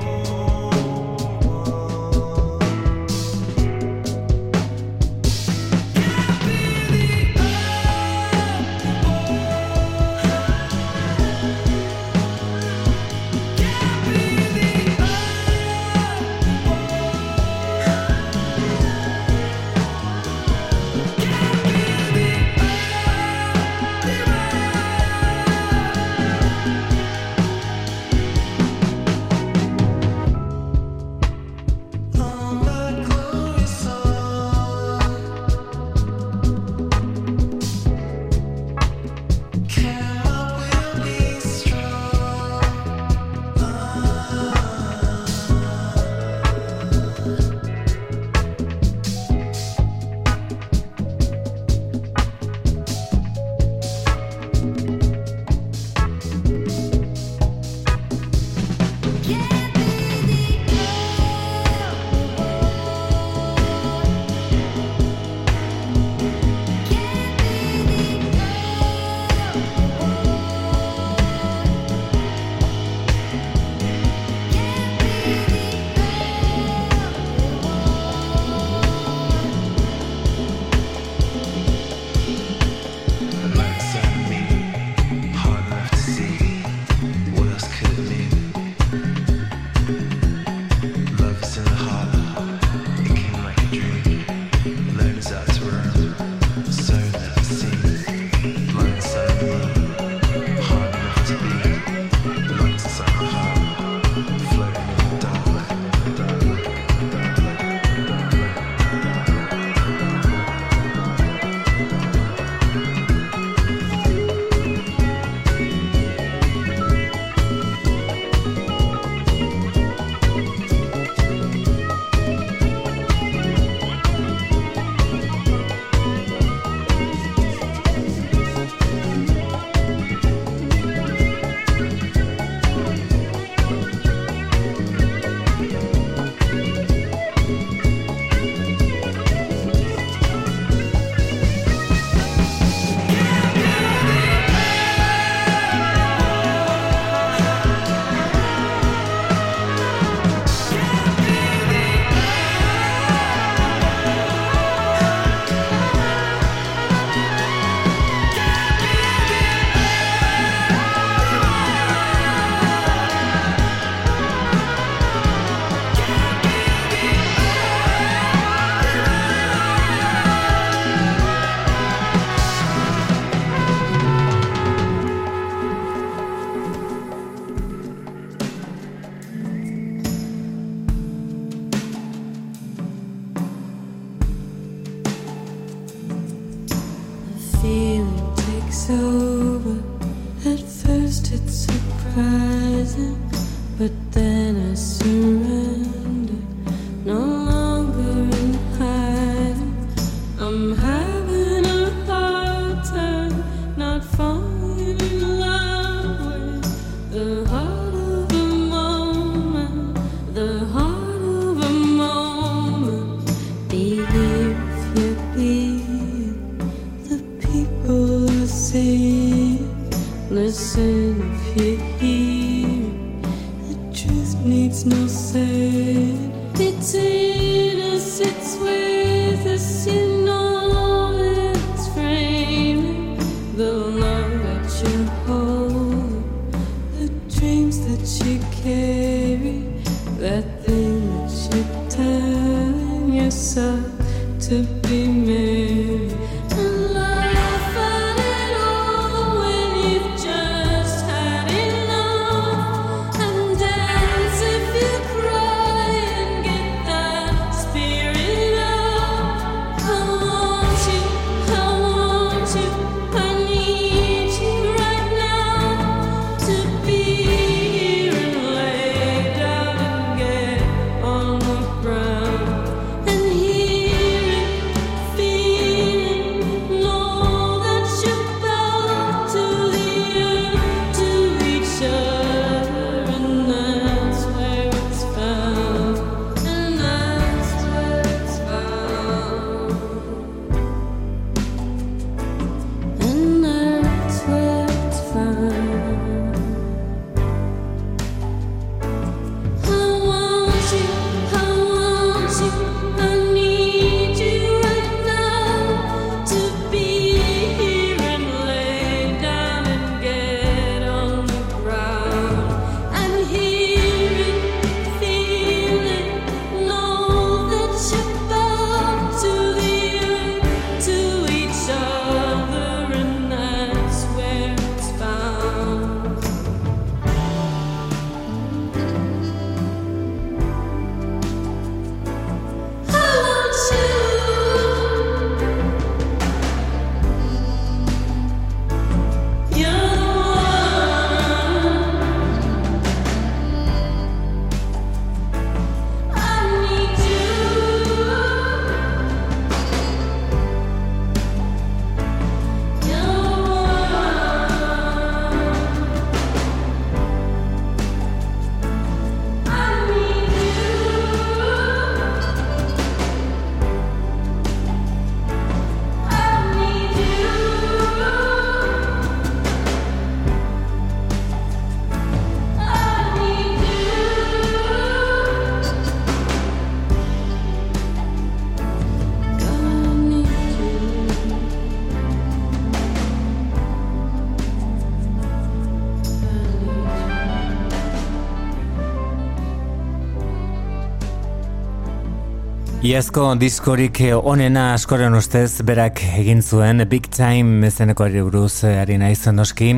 Speaker 3: Iazko diskorik onena askoren ustez berak egin zuen Big Time zeneko ari buruz eh, ari naiz noski.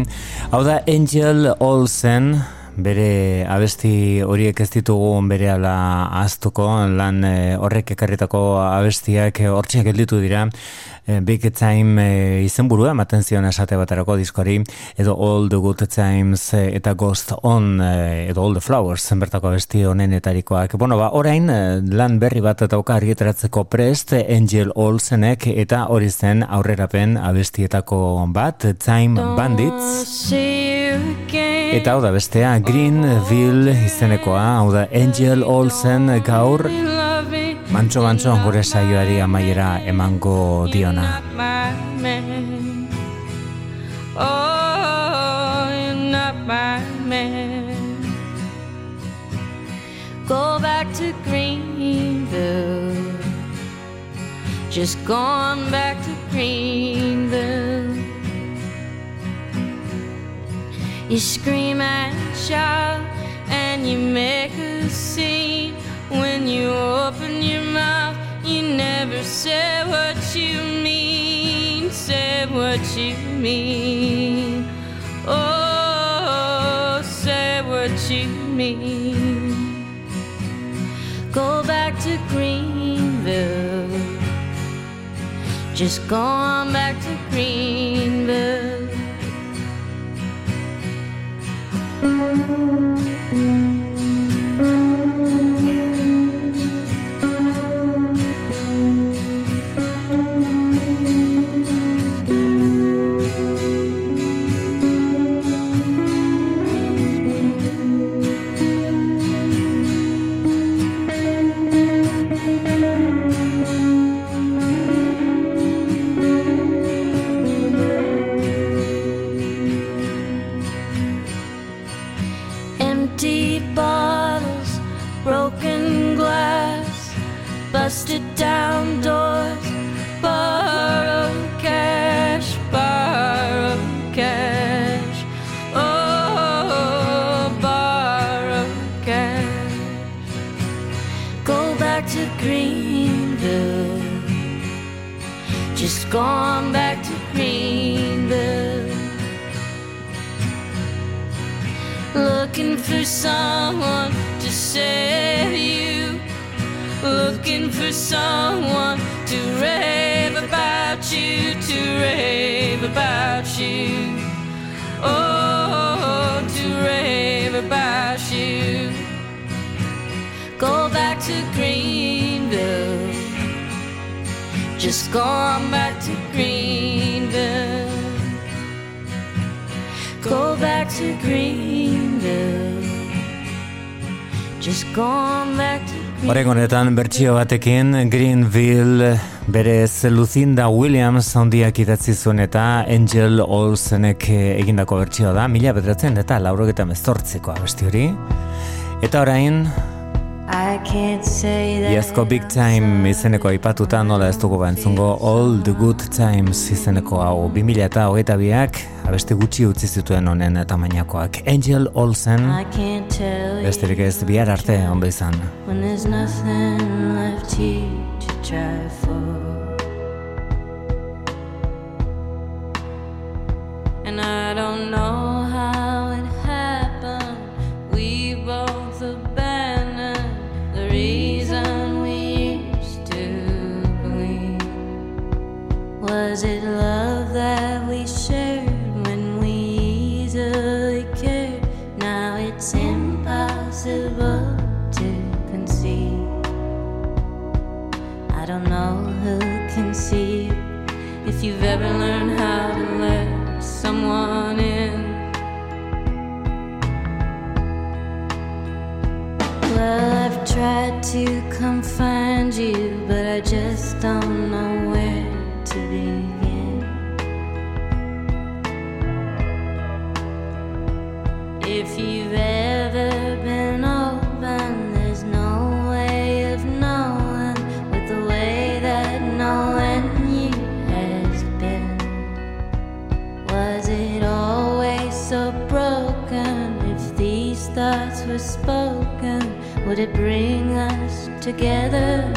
Speaker 3: Hau da Angel Olsen, bere abesti horiek ez ditugu bere ala aztuko, lan eh, horrek ekarritako abestiak eh, hortxe gelditu dira. Eh, Big Time eh, izenburua ematen zion esate baterako diskoari, edo All the Good Times eh, eta Ghost On, edo All the Flowers, bertako abesti honenetarikoak. Bueno, ba, orain lan berri bat dauka argitaratzeko prest Angel Olsenek eta hori zen aurrerapen abestietako bat, Time Bandits. Eta hau da bestea Greenville izenekoa, hau da Angel Olsen gaur mantxo mantxo gure saioari amaiera emango diona.
Speaker 5: Oh, not my. Go back to Greenville. Just gone back to Greenville. You scream and shout and you make a scene when you open your mouth. You never say what you mean, say what you mean. Oh, say what you mean. Go back to Greenville. Just go on back to Greenville. Someone to rave about you, to rave about you. Oh, to rave about you. Go back to Greenville. Just gone back to Greenville. Go back to Greenville. Just gone back Greenville.
Speaker 3: Oregonetan bertsio batekin Greenville berez Lucinda Williams handiak idatzi zuen eta Angel Olsenek egindako bertsioa da, mila bederatzen eta laurogeta mezortziko abesti hori. Eta orain, Iazko Big Time izeneko aipatuta nola ez dugu bantzungo All the Good Times izeneko hau. 2000 eta hogeita biak abeste gutxi utzi zituen honen tamainakoak. Angel Olsen. Besterik ez bihar arte ondo izan.
Speaker 5: when there's nothing left here to try for. Ever learned how to let someone in. Well, I've tried to come find you, but I just don't know where would it bring us together